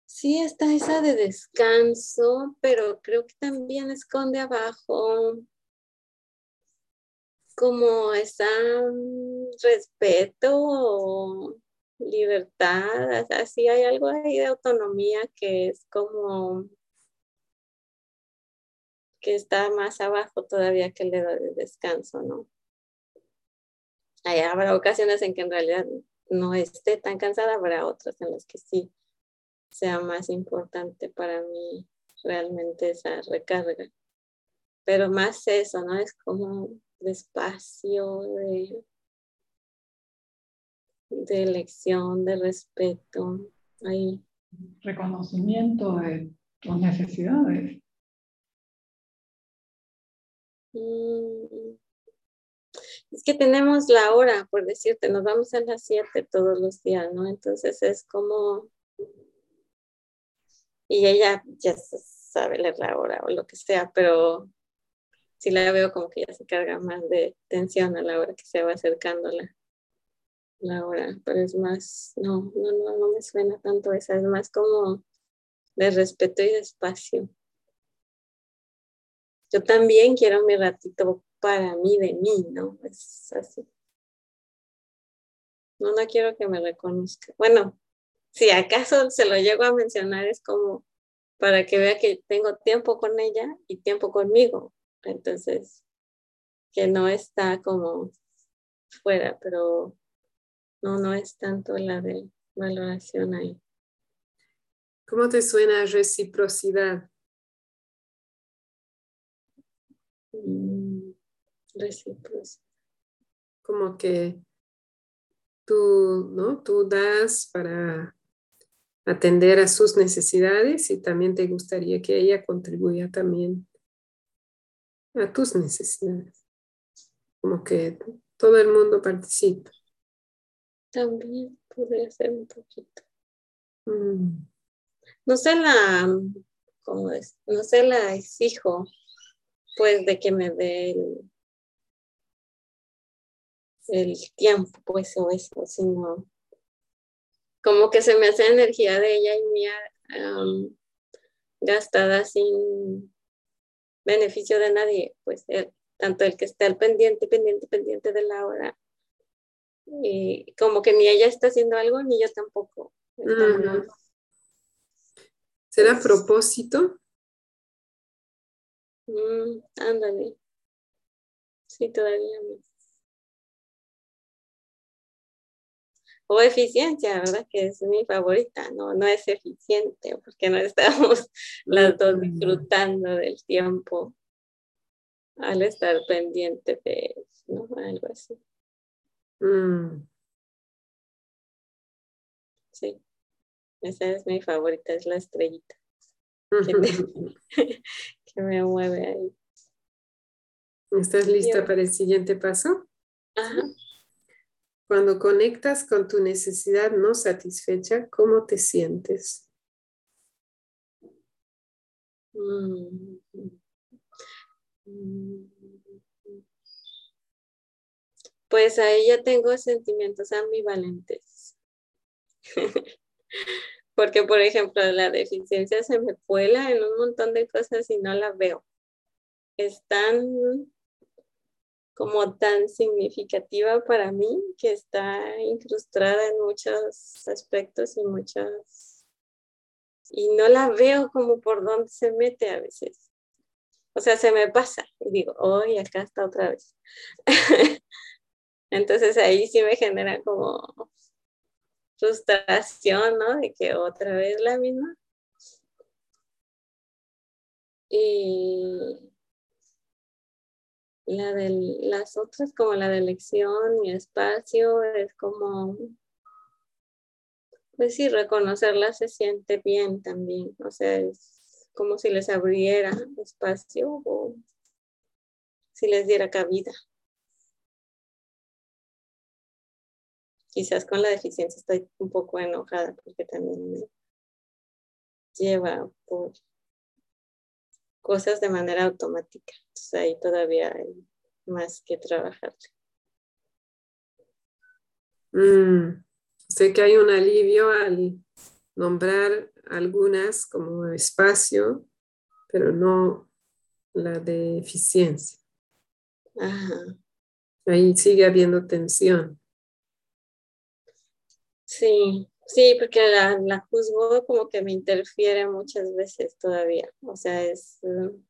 Sí, está esa de descanso, pero creo que también esconde abajo como esa mm, respeto libertad, así hay algo ahí de autonomía que es como, que está más abajo todavía que le doy descanso, ¿no? Hay, habrá ocasiones en que en realidad no esté tan cansada, habrá otras en las que sí sea más importante para mí realmente esa recarga. Pero más eso, ¿no? Es como despacio, de, de elección, de respeto. Ahí. Reconocimiento de tus necesidades. Mm. Es que tenemos la hora, por decirte, nos vamos a las 7 todos los días, ¿no? Entonces es como... Y ella ya sabe leer la hora o lo que sea, pero si la veo como que ya se carga más de tensión a la hora que se va acercando la, hora, pero es más, no, no, no, no me suena tanto esa, es más como de respeto y de espacio. Yo también quiero mi ratito para mí, de mí, ¿no? Es así. No, no quiero que me reconozca. Bueno, si acaso se lo llego a mencionar, es como para que vea que tengo tiempo con ella y tiempo conmigo. Entonces, que no está como fuera, pero no, no es tanto la de valoración ahí. ¿Cómo te suena reciprocidad? Mm, reciprocidad. Como que tú, ¿no? Tú das para atender a sus necesidades y también te gustaría que ella contribuya también a tus necesidades. Como que todo el mundo participa. También podría ser un poquito. Mm. No se la, ¿cómo es? No se la exijo, pues, de que me dé el, el tiempo, pues, o eso, sino como que se me hace energía de ella y mía gastada sin beneficio de nadie, pues tanto el que esté al pendiente, pendiente, pendiente de la hora, y como que ni ella está haciendo algo, ni yo tampoco. ¿Será a propósito? Mm, ándale. Sí, todavía O eficiencia, ¿verdad? Que es mi favorita, no, no es eficiente, porque no estamos [LAUGHS] las dos disfrutando del tiempo al estar pendiente de ¿no? Algo así. Mm. Sí, esa es mi favorita, es la estrellita que, [LAUGHS] [LAUGHS] me mueve ahí. ¿Estás lista para el siguiente paso? Ajá. Cuando conectas con tu necesidad no satisfecha, ¿cómo te sientes? Mm. Pues ahí ya tengo sentimientos ambivalentes. [LAUGHS] Porque, por ejemplo, la deficiencia se me cuela en un montón de cosas y no la veo. Es tan como tan significativa para mí que está incrustada en muchos aspectos y muchas y no la veo como por dónde se mete a veces. O sea, se me pasa y digo, hoy acá está otra vez. [LAUGHS] Entonces ahí sí me genera como frustración, ¿no? De que otra vez la misma. Y la de las otras, como la de elección y espacio, es como, pues sí, reconocerla se siente bien también. O sea, es como si les abriera espacio o si les diera cabida. Quizás con la deficiencia estoy un poco enojada porque también me lleva por cosas de manera automática. Entonces ahí todavía hay más que trabajar. Mm, sé que hay un alivio al nombrar algunas como espacio, pero no la de eficiencia. Ahí sigue habiendo tensión. Sí, Sí, porque la, la, juzgo como que me interfiere muchas veces todavía. O sea, es... Mm,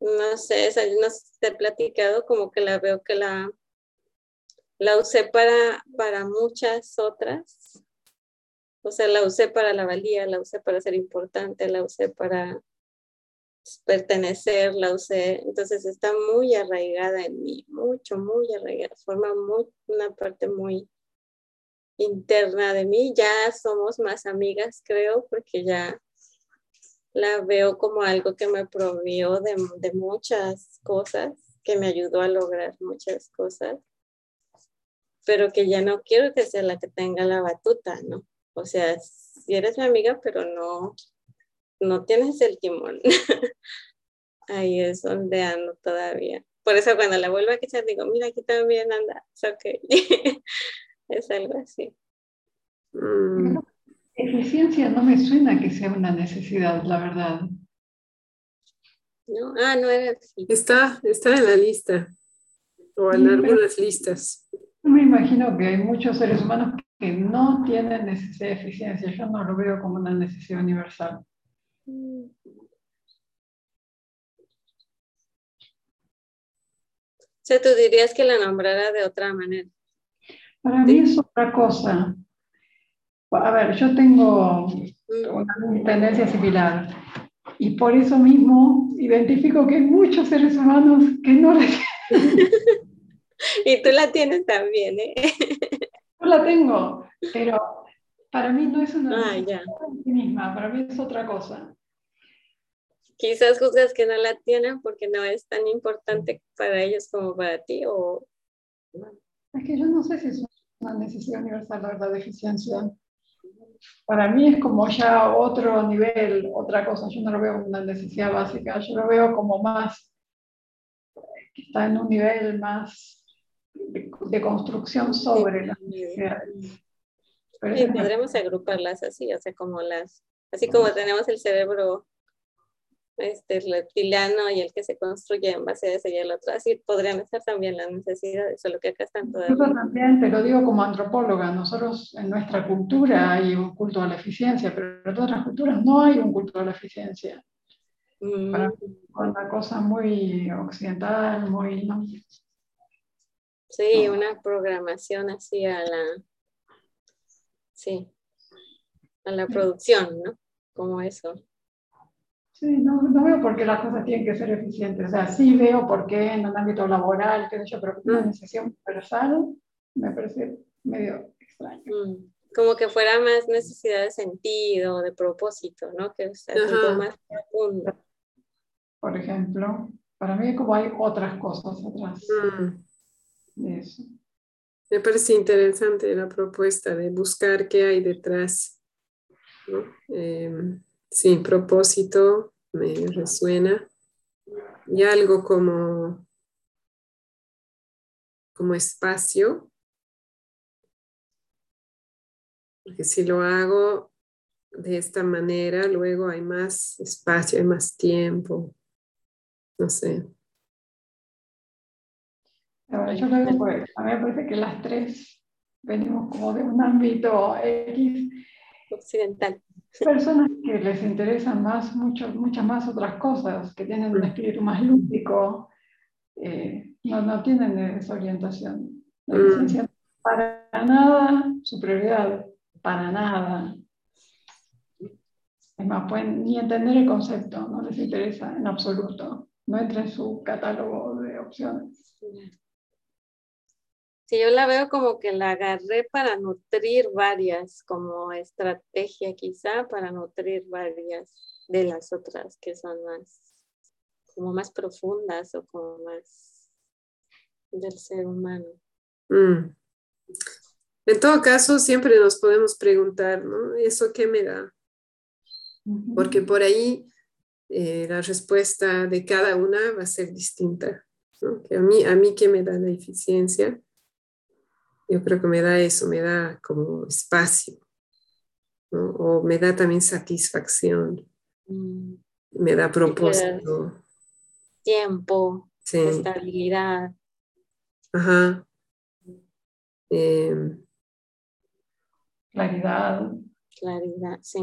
no sé, no sé si te he platicado, como que la veo que la, la usé para, para muchas otras. O sea, la usé para la valía, la usé para ser importante, la usé para pertenecer, la usé. Entonces está muy arraigada en mí, mucho, muy arraigada. Forma muy, una parte muy interna de mí. Ya somos más amigas, creo, porque ya la veo como algo que me provió de, de muchas cosas, que me ayudó a lograr muchas cosas, pero que ya no quiero que sea la que tenga la batuta, ¿no? O sea, si eres mi amiga, pero no, no tienes el timón. [LAUGHS] Ahí es donde ando todavía. Por eso cuando la vuelvo a quitar digo, mira, aquí también anda. es [LAUGHS] algo así. Mm. Eficiencia no me suena que sea una necesidad, la verdad. No, ah, no era así. Está, está en la lista, o en algunas listas. Me imagino que hay muchos seres humanos que no tienen necesidad de eficiencia. Yo no lo veo como una necesidad universal. O sea, tú dirías que la nombrara de otra manera. Para mí es otra cosa. A ver, yo tengo una tendencia similar y por eso mismo identifico que hay muchos seres humanos que no la tienen. [LAUGHS] y tú la tienes también, ¿eh? Yo la tengo, pero para mí no es una ah, misma, para mí es otra cosa. Quizás juzgas que no la tienen porque no es tan importante para ellos como para ti o... Es que yo no sé si es una necesidad universal, la verdad, de eficiencia para mí es como ya otro nivel, otra cosa. Yo no lo veo como una necesidad básica, yo lo veo como más, que está en un nivel más de, construcción sobre las necesidades. Sí, podremos agruparlas así, o sea, como las, así como tenemos el cerebro este, el reptiliano y el que se construye en base a ese y el otro. Así podrían estar también las necesidades, solo que acá están todas. Yo también te lo digo como antropóloga, nosotros en nuestra cultura hay un culto a la eficiencia, pero en otras culturas no hay un culto a la eficiencia. Mm. una cosa muy occidental, muy... Sí, una programación así a la... Sí, a la producción, ¿no? Como eso. Sí, no, no, veo por qué las cosas tienen que ser eficientes. O sea, sí veo por qué en un ámbito laboral, qué sé yo, pero una necesidad universal me parece medio extraño. Mm, como que fuera más necesidad de sentido, de propósito, ¿no? Que sea algo más profundo. Por ejemplo, para mí como hay otras cosas atrás mm. de eso. Me parece interesante la propuesta de buscar qué hay detrás. ¿no? Em, Sí, propósito me resuena. Y algo como, como espacio. Porque si lo hago de esta manera, luego hay más espacio, hay más tiempo. No sé. yo creo que a mí me parece que las tres venimos como de un ámbito X. Occidental personas que les interesan más, mucho, muchas más otras cosas, que tienen un espíritu más lúdico, eh, no, no, tienen esa orientación. La mm. para nada su prioridad, para nada. Es más, pueden ni entender el concepto, no les interesa en absoluto, no entra en su catálogo de opciones. Sí, yo la veo como que la agarré para nutrir varias, como estrategia quizá para nutrir varias de las otras que son más, como más profundas o como más del ser humano. Mm. En todo caso, siempre nos podemos preguntar, ¿no? ¿Eso qué me da? Porque por ahí eh, la respuesta de cada una va a ser distinta. ¿no? Que a, mí, a mí, ¿qué me da la eficiencia? Yo creo que me da eso, me da como espacio, o me da también satisfacción, mm. me da propósito. Tiempo, estabilidad. Ajá. Em, claridad. Claridad, sí.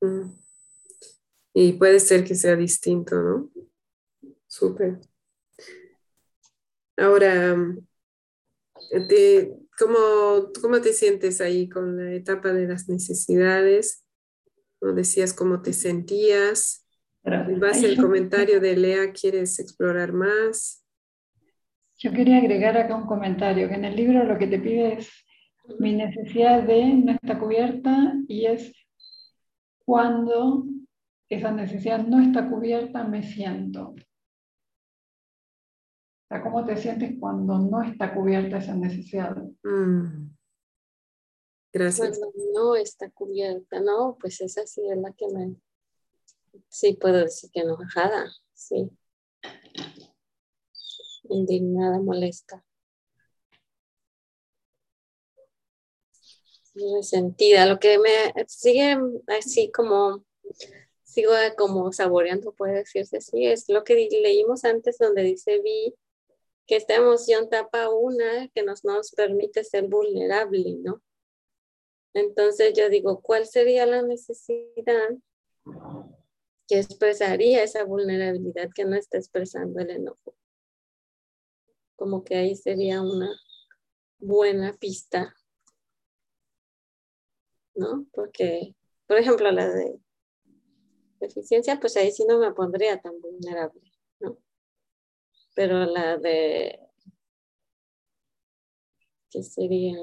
Mm. Y puede ser que sea distinto, ¿no? súper. Ahora, te, ¿cómo, ¿cómo te sientes ahí con la etapa de las necesidades? ¿No decías cómo te sentías? En base al comentario de Lea, ¿quieres explorar más? Yo quería agregar acá un comentario, que en el libro lo que te pide es mi necesidad de no está cubierta y es cuando esa necesidad no está cubierta, me siento. Sea, ¿cómo te sientes cuando no está cubierta esa necesidad? Mm. Gracias. Cuando no está cubierta, no, pues esa sí es la que me... Sí, puedo decir que enojada, sí. Indignada, molesta. Resentida, lo que me sigue así como sigo como saboreando, puede decirse así, es lo que leímos antes donde dice vi que esta emoción tapa una que nos, nos permite ser vulnerable, ¿no? Entonces yo digo, ¿cuál sería la necesidad que expresaría esa vulnerabilidad que no está expresando el enojo? Como que ahí sería una buena pista, ¿no? Porque, por ejemplo, la de deficiencia, pues ahí sí no me pondría tan vulnerable, ¿no? Pero la de, ¿qué sería?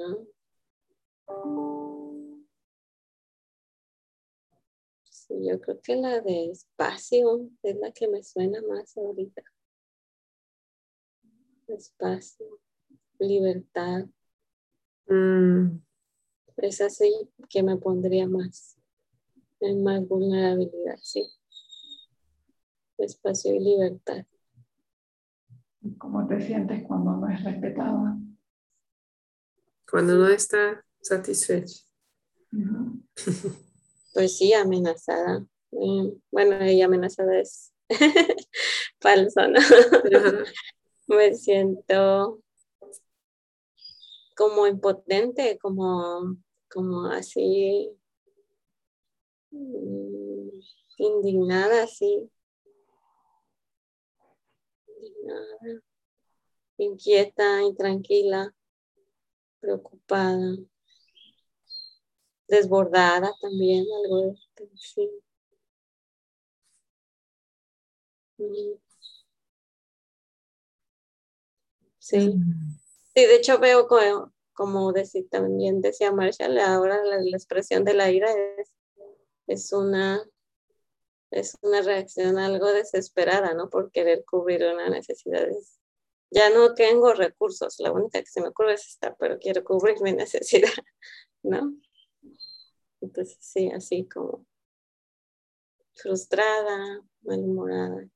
Sí, yo creo que la de espacio es la que me suena más ahorita. Espacio, libertad. Mm. Es así que me pondría más en más vulnerabilidad, sí. Espacio y libertad. ¿Cómo te sientes cuando no es respetada? Cuando no está satisfecha. [LAUGHS] Pues sí, amenazada. Eh, bueno, ella amenazada es [LAUGHS] falso, ¿no? [LAUGHS] Me siento como impotente, como, como así Mm, indignada, sí. Indignada, inquieta, intranquila, preocupada, desbordada también, algo de sí. Mm. Sí. Sí, de hecho veo como, como también decía Marshall, ahora la, la, expresión de la ira es es una, es una reacción algo desesperada, ¿no? Por querer cubrir una necesidad. Ya no tengo recursos, la única que se me ocurre es esta, pero quiero cubrir mi [LAUGHS] necesidad, ¿no? Entonces, sí, así como frustrada, malhumorada.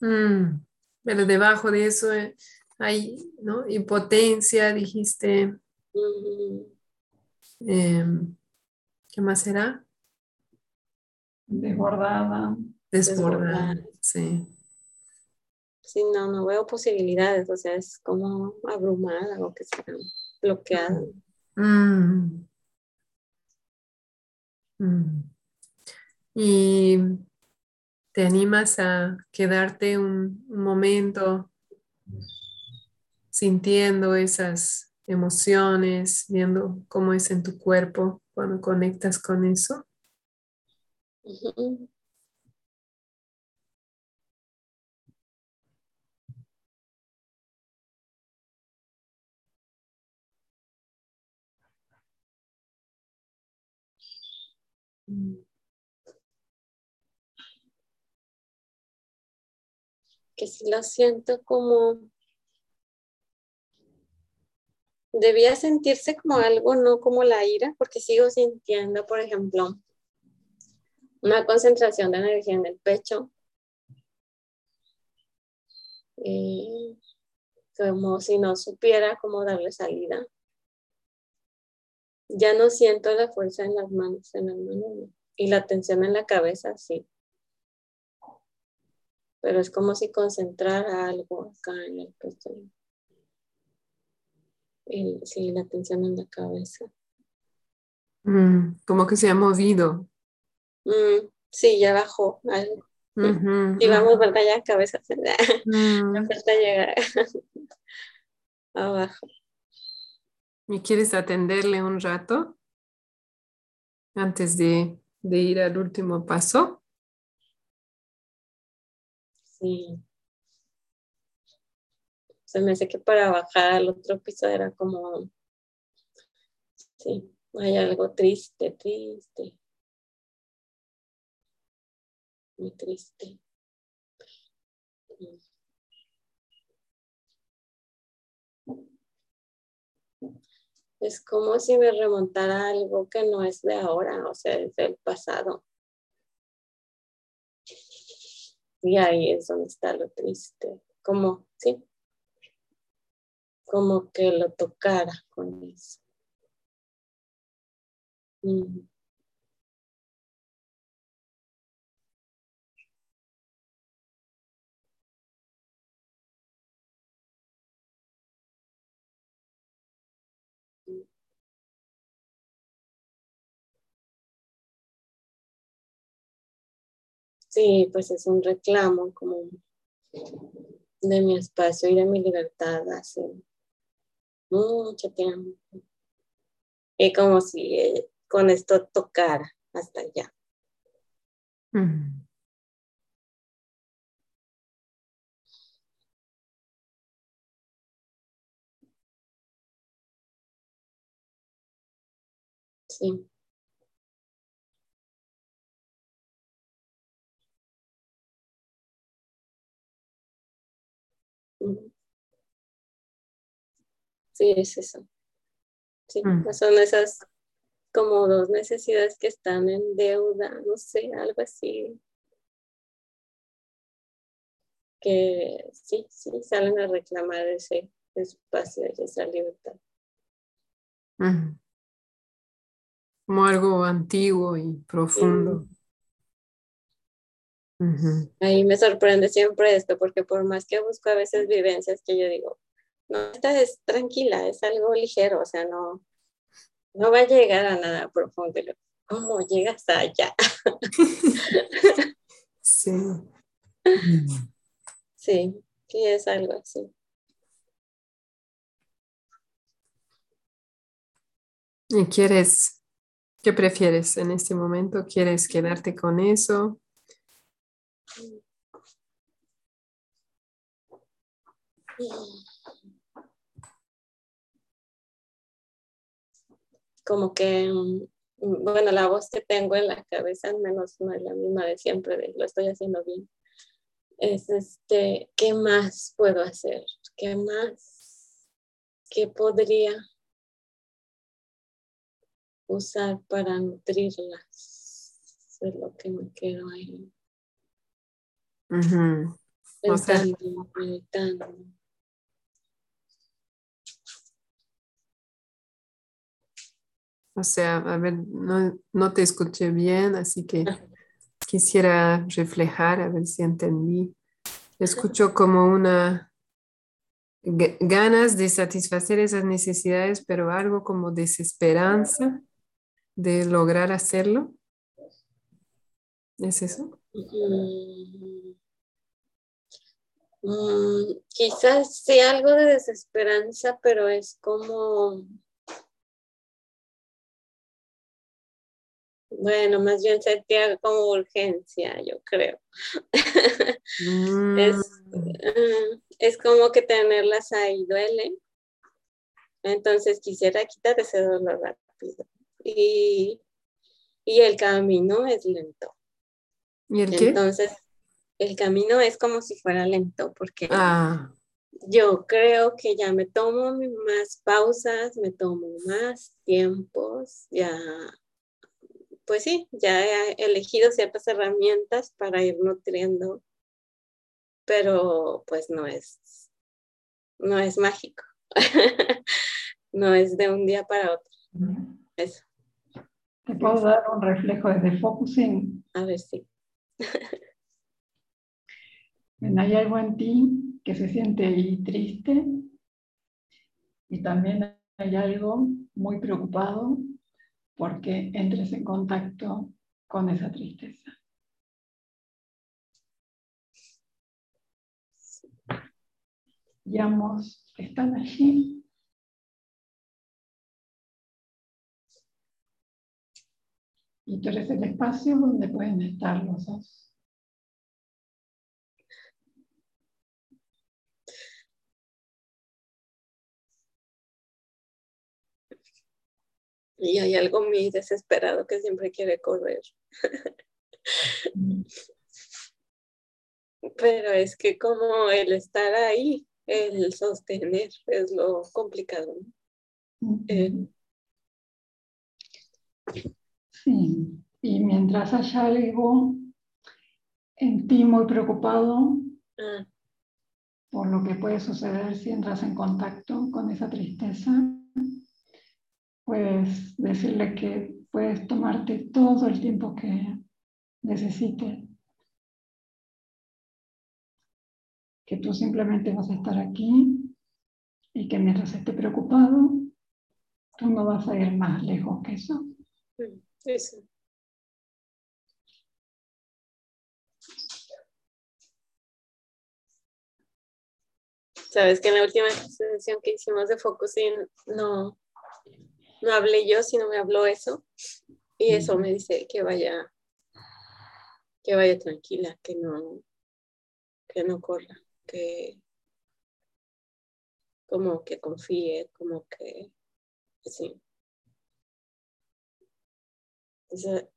Mm, pero debajo de eso eh, hay, ¿no? Impotencia, dijiste. ¿Qué más será? Desbordada. Desbordada, sí. Sí, no, no veo posibilidades, o sea, es como abrumada o que sea bloqueada. Mm. Mm. Y te animas a quedarte un, un momento sintiendo esas emociones, viendo cómo es en tu cuerpo cuando conectas con eso. Que si lo siento como debía sentirse como algo, no como la ira, porque sigo sintiendo, por ejemplo, una concentración de energía en el pecho, eh, como si no supiera cómo darle salida. Ya no siento la fuerza en las manos, en y la tensión en la cabeza, sí. Pero es como si concentrara algo acá en el pecho sí, la tensión en la cabeza. Mm, como que se ha movido. Mm, sí, ya bajó algo. Y vamos, ¿verdad? Ya cabeza. [LAUGHS] Me falta llegar [LAUGHS] abajo. ¿Y quieres atenderle un rato antes de, de ir al último paso? Sí. Se me hace que para bajar al otro piso era como, sí, hay algo triste, triste. Muy triste. Es como si me remontara algo que no es de ahora, o sea, es del pasado. Y ahí es donde está lo triste. Como, sí. Como que lo tocara con eso. Mm. Sí, pues es un reclamo como de mi espacio y de mi libertad hace mucho tiempo. Y como si eh, con esto tocara hasta allá. Sí. Sí, es eso. Sí, mm. pues son esas como dos necesidades que están en deuda, no sé, algo así. Que sí, sí, salen a reclamar ese espacio y esa libertad. Como algo antiguo y profundo. Ahí me sorprende siempre esto, porque por más que busco a veces vivencias que yo digo, no, esta es tranquila, es algo ligero, o sea, no, no va a llegar a nada profundo. ¿Cómo llega hasta allá? sí. [LAUGHS] Sí, sí, es algo así. ¿Y quieres, qué prefieres en este momento? ¿Quieres quedarte con eso? Como que, mm, bueno, la voz que tengo en la cabeza, al menos no es la misma de siempre, de lo estoy haciendo bien. Es este, ¿qué más puedo hacer? ¿Qué más? ¿Qué podría usar para nutrirlas? Es lo que me quedo ahí. O sea, a ver, no, te escuché bien, así que quisiera reflejar, a ver si entendí. Escucho como una ganas de satisfacer esas necesidades, pero algo como desesperanza de lograr hacerlo. ¿Es eso? Mm, mm, quizás sea algo de desesperanza, pero es como, bueno, más bien sentía como urgencia, yo creo. [LAUGHS] es, mm. ah, es como que tenerlas ahí duele. Entonces quisiera quitar ese dolor rápido. Y, y el camino es lento. ¿Y el qué? Entonces, el camino es como si fuera lento, porque ah. yo creo que ya me tomo más pausas, me tomo más tiempos, ya, pues sí, ya he elegido ciertas herramientas para ir nutriendo, pero pues no es, no es mágico, [LAUGHS] no es de un día para otro. Eso. ¿Te puedo dar un reflejo desde focusing? A ver si. [LAUGHS] hay algo en ti que se siente triste y también hay algo muy preocupado porque entres en contacto con esa tristeza. Y ambos están allí. Y tú eres el espacio donde pueden estar los dos. Y hay algo muy desesperado que siempre quiere correr. [LAUGHS] Pero es que como el estar ahí, el sostener es lo complicado. Eh, sí, y mientras haya algo en ti muy preocupado ah. por lo que puede suceder si entras en contacto con esa tristeza, puedes decirle que puedes tomarte todo el tiempo que necesite. Que tú simplemente vas a estar aquí y que mientras esté preocupado, tú no vas a ir más lejos que eso. Eso. Sabes que en la última sesión que hicimos de focusing no, no hablé yo, sino me habló eso. Y eso me dice que vaya, que vaya tranquila, que no, que no corra, que como que confíe, como que sí.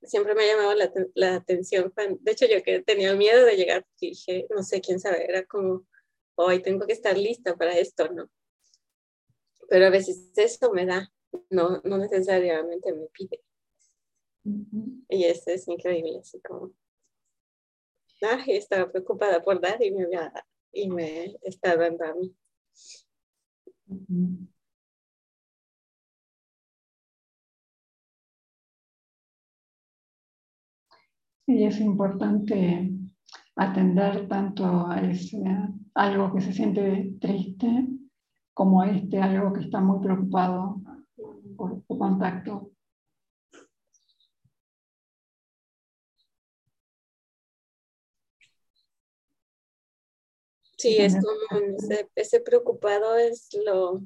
siempre me ha llamado la, la, atención. De hecho, yo que tenía miedo de llegar, dije, no sé quién sabe, era como, hoy tengo que estar lista para esto, ¿no? Pero a veces eso me da, no, no necesariamente me pide. Y eso es increíble, así como, ah, estaba preocupada por dar y me, y me está dando a mí. Y es importante atender tanto a ese, algo que se siente triste como a este algo que está muy preocupado por tu contacto. Sí, es como ese, preocupado es lo,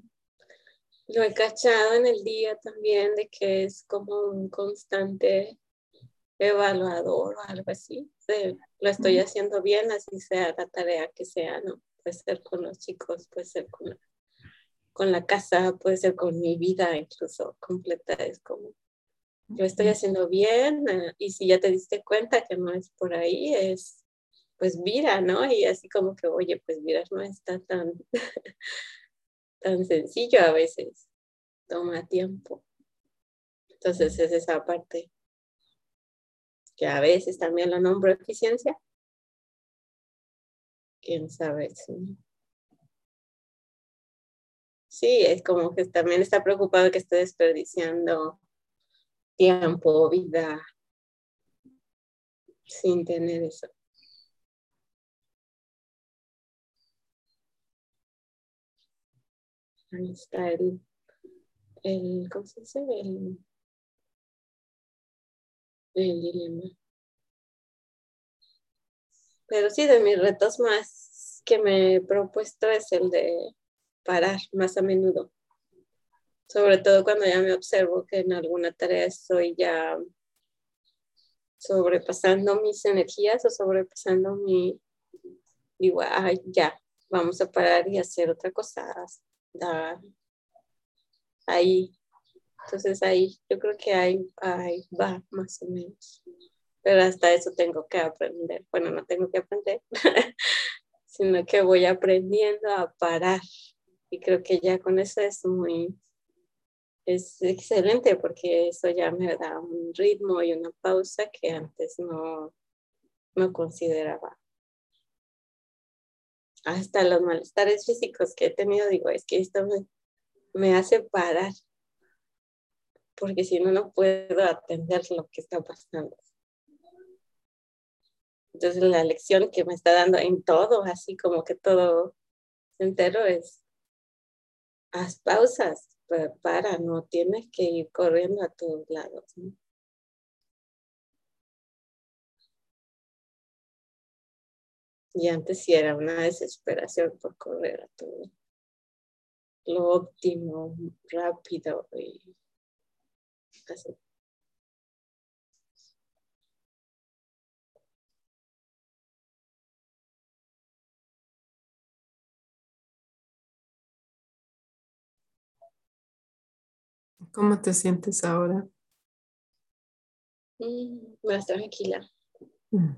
lo he cachado en el día también de que es como un constante evaluador o algo así. lo estoy haciendo bien, así sea la tarea que sea, ¿no? Puede ser con los chicos, puede ser con con la casa, puede ser con mi vida incluso completa. Es como, yo estoy haciendo bien eh, y si ya te diste cuenta que no es por ahí, es pues vida, ¿no? Y así como que, oye, pues vida no está tan, [LAUGHS] tan sencillo a veces, toma tiempo. Entonces es esa parte que a veces también lo nombro eficiencia. Quién sabe si Sí, es como que también está preocupado que esté desperdiciando tiempo, vida, sin tener eso. Ahí está el, el ¿cómo se dice? El, el dilema. Pero sí, de mis retos más que me he propuesto es el de parar más a menudo. Sobre todo cuando ya me observo que en alguna tarea estoy ya sobrepasando mis energías o sobrepasando mi, digo, ay, ya, vamos a parar y hacer otra cosa. ahí. Entonces ahí, yo creo que ahí, ahí va más o menos. Pero hasta eso tengo que aprender. Bueno, no tengo que aprender, [LAUGHS] sino que voy aprendiendo a parar y creo que ya con eso es muy, es excelente porque eso ya me da un ritmo y una pausa que antes no, no consideraba. Hasta los malestares físicos que he tenido, digo, es que esto me, me hace parar, porque si no, no puedo atender lo que está pasando. Entonces la lección que me está dando en todo, así como que todo entero, es haz pausas, para, no tienes que ir corriendo a todos lados. Y antes sí era una desesperación por correr a todo lo óptimo, rápido y así. ¿Cómo te sientes ahora? Mm, más tranquila. Mm.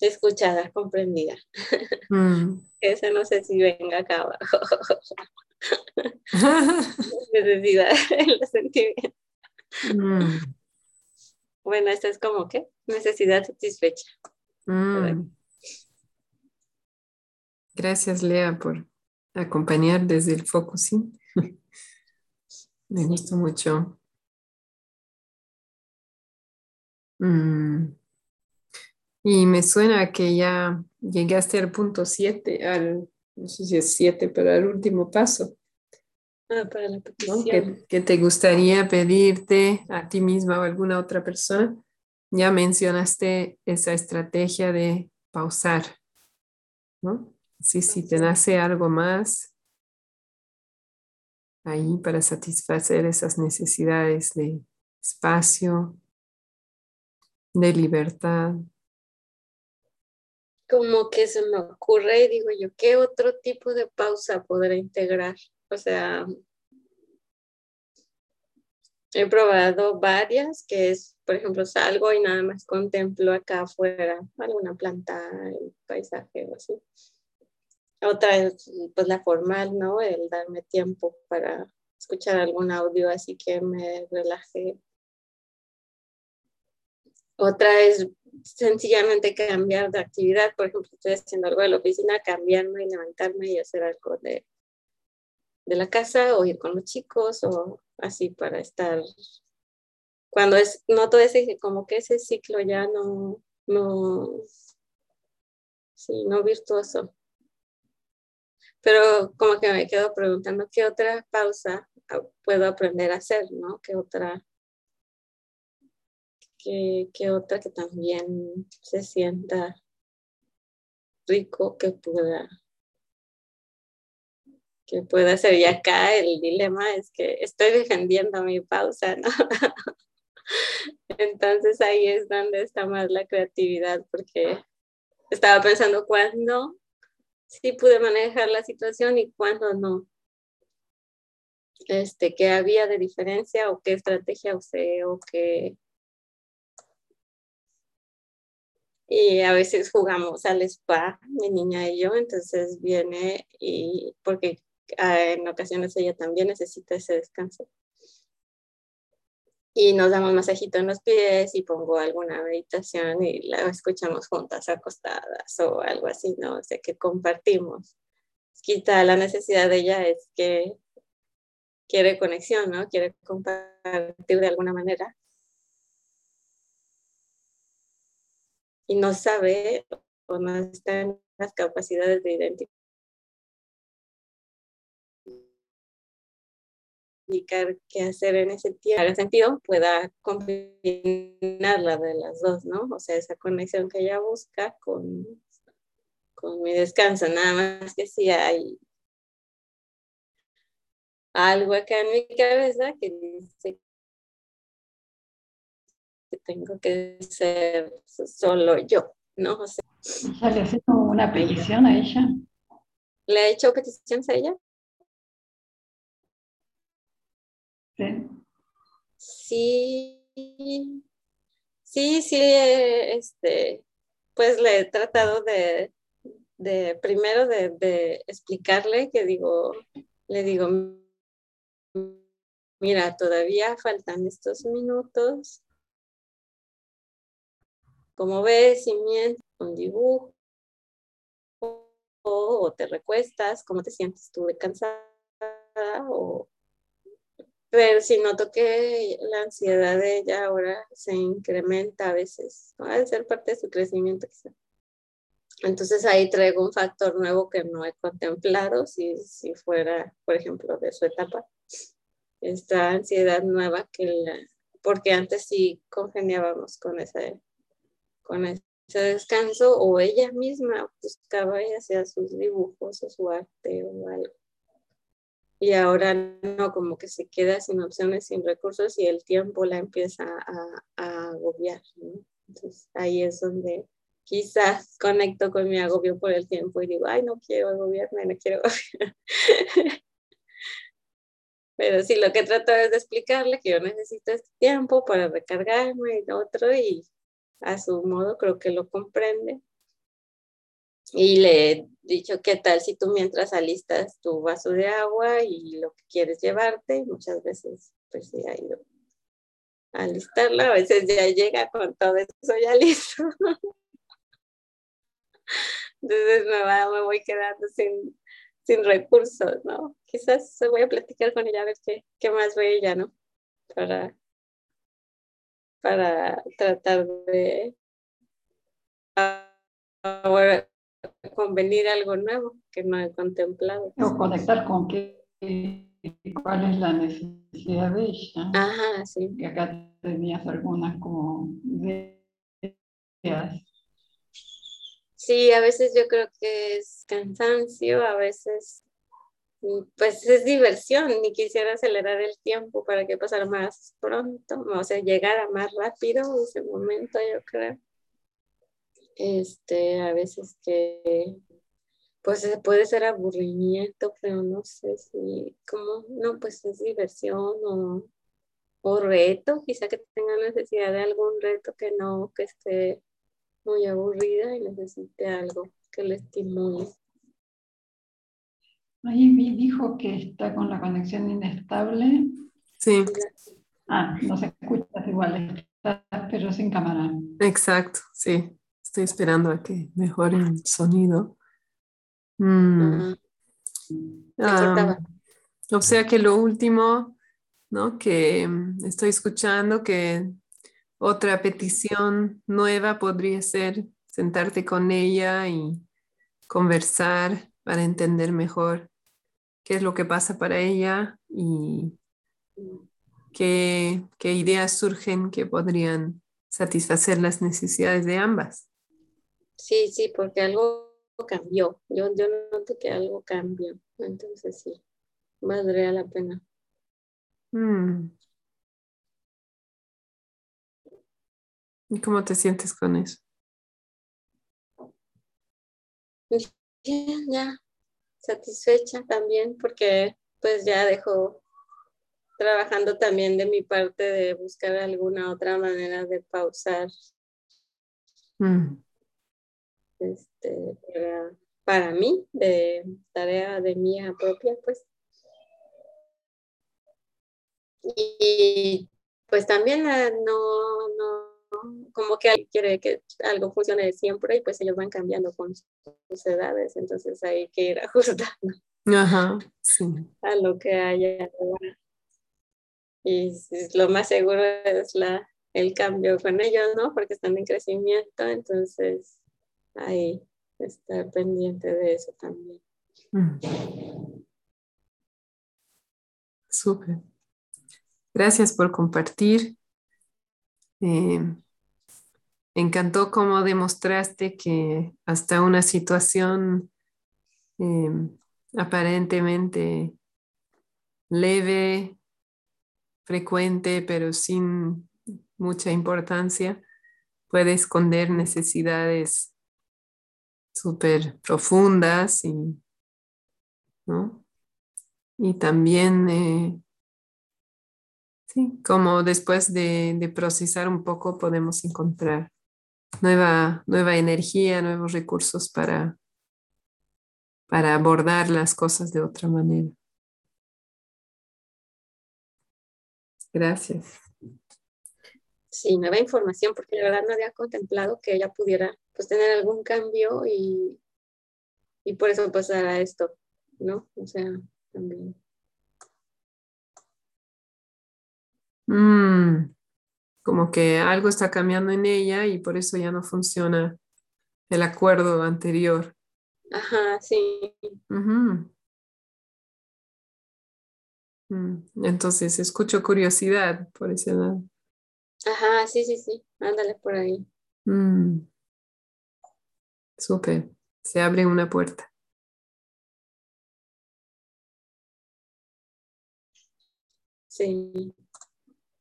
Escuchada, comprendida. Mm. [LAUGHS] Esa no sé si venga acá abajo. [LAUGHS] [LAUGHS] Necesidad, lo sentí bien. Mm. Bueno, esta es como que necesidad satisfecha. Mm. Gracias, Lea, por acompañar desde el focusing. [LAUGHS] Me gustó mucho. Mm. Y me suena que ya llegaste al punto 7, al, no sé si es 7, pero al último paso. Ah, para la ¿no? petición. Que, que te gustaría pedirte a ti misma o a alguna otra persona. Ya mencionaste esa estrategia de pausar, ¿no? Sí, si te nace algo más ahí para satisfacer esas necesidades de espacio, de libertad. Como que se me ocurre y digo yo, ¿qué otro tipo de pausa podrá integrar? O sea, he probado varias, que es, por ejemplo, salgo y nada más contemplo acá afuera alguna planta, el paisaje o así. Otra es pues la formal, ¿no? El darme tiempo para escuchar algún audio así que me relaje. Otra es sencillamente cambiar de actividad. Por ejemplo, estoy haciendo algo de la oficina, cambiarme y levantarme y hacer algo de, de la casa o ir con los chicos o así para estar. Cuando es, noto ese, como que ese ciclo ya no, no, sí, no virtuoso. Pero como que me quedo preguntando qué otra pausa puedo aprender a hacer, ¿no? ¿Qué otra, qué, qué otra que también se sienta rico que pueda que pueda hacer. Y acá el dilema es que estoy defendiendo mi pausa, ¿no? [LAUGHS] Entonces ahí es donde está más la creatividad, porque estaba pensando cuándo sí pude manejar la situación y cuándo no. Este, qué había de diferencia o qué estrategia usé o qué... Y a veces jugamos al spa, mi niña y yo, entonces viene y porque en ocasiones ella también necesita ese descanso. Y nos damos masajito en los pies y pongo alguna meditación y la escuchamos juntas acostadas o algo así, ¿no? O sea, que compartimos. Quita la necesidad de ella es que quiere conexión, ¿no? Quiere compartir de alguna manera. Y no sabe o no está en las capacidades de identificar qué hacer en ese tiempo, en sentido, pueda combinar la de las dos, ¿no? O sea, esa conexión que ella busca con, con mi descanso, nada más que si hay algo acá en mi cabeza que dice que tengo que ser solo yo, ¿no? O sea, ¿Le has hecho una petición a ella? ¿Le he hecho peticiones a ella? Sí. Sí, sí, sí, este, pues le he tratado de, de primero de, explicarle que digo, le digo, mira, todavía faltan estos minutos. Como ves, si mientes un dibujo o te recuestas, cómo te sientes tú de cansada o pero si noto que la ansiedad de ella ahora se incrementa a veces, ¿no? de ser parte de su crecimiento quizá. Entonces ahí traigo un factor nuevo que no he contemplado si, si fuera, por ejemplo, de su etapa. Esta ansiedad nueva que la, porque antes sí congeniábamos con ese, con ese descanso o ella misma buscaba y hacía sus dibujos o su arte o algo. Y ahora no, como que se queda sin opciones, sin recursos y el tiempo la empieza a, a agobiar. Entonces ahí es donde quizás conecto con mi agobio por el tiempo y digo, ay, no quiero agobiarme, no quiero [LAUGHS] Pero sí, lo que trato es de explicarle que yo necesito este tiempo para recargarme y otro y a su modo creo que lo comprende. Y le he dicho, ¿qué tal si tú mientras alistas tu vaso de agua y lo que quieres llevarte? muchas veces pues sí ha ido a alistarla, a veces ya llega con todo eso ya listo. [LAUGHS] Entonces me, va, me voy quedando sin, sin recursos, ¿no? Quizás voy a platicar con ella a ver qué, qué más ve ella, ¿no? Para, para tratar de ahora convenir algo nuevo que no he contemplado. O conectar con qué, cuál es la necesidad de ella. Ajá, sí. Y acá tenías algunas como ideas Sí, a veces yo creo que es cansancio, a veces pues es diversión y quisiera acelerar el tiempo para que pasara más pronto, o sea, llegara más rápido ese momento, yo creo. Este, a veces que pues puede ser aburrimiento, pero no sé si, como, no, pues es diversión o, o reto, quizá que tenga necesidad de algún reto que no, que esté muy aburrida y necesite algo que le estimule. Ahí dijo que está con la conexión inestable. Sí. Ah, no se escucha igual, está, pero sin cámara. Exacto, sí. Estoy esperando a que mejore el sonido. Mm. o sea que lo último, ¿no? Que estoy escuchando que otra petición nueva podría ser sentarte con ella y conversar para entender mejor qué es lo que pasa para ella y qué, ideas surgen que podrían satisfacer las necesidades de ambas. Sí, sí, porque algo cambió. Yo, yo noto que algo cambió. Entonces sí, valdría la pena. Mm. ¿Y cómo te sientes con eso? Bien, ya satisfecha también porque pues ya dejo trabajando también de mi parte de buscar alguna otra manera de pausar mm. Este, para, mí, de tarea de mía propia, pues. Y pues también no, no como que alguien quiere que algo funcione siempre y pues ellos van cambiando con sus edades, entonces hay que ir [LAUGHS] ajustando Ajá, a lo que haya. Y lo más seguro es la, el cambio con ellos, ¿no? Porque están en crecimiento, entonces que estar pendiente de eso también. Súper. Gracias por compartir. Eh, encantó cómo demostraste que hasta una situación eh, aparentemente leve, frecuente, pero sin mucha importancia, puede esconder necesidades súper profundas y, y también eh, Sí, como después de, procesar un poco podemos encontrar nueva, nueva energía, nuevos recursos para, para abordar las cosas de otra manera. Gracias. Sí, nueva información, porque la verdad no había contemplado que ella pudiera pues, tener algún cambio y, y por eso pasar a esto, ¿no? O sea, también. Mm, como que algo está cambiando en ella y por eso ya no funciona el acuerdo anterior. Ajá, sí. Mm, entonces, escucho curiosidad por ese lado. Ajá, sí, sí, sí. Ándale por ahí. Mm. Súper. Se abre una puerta. Sí.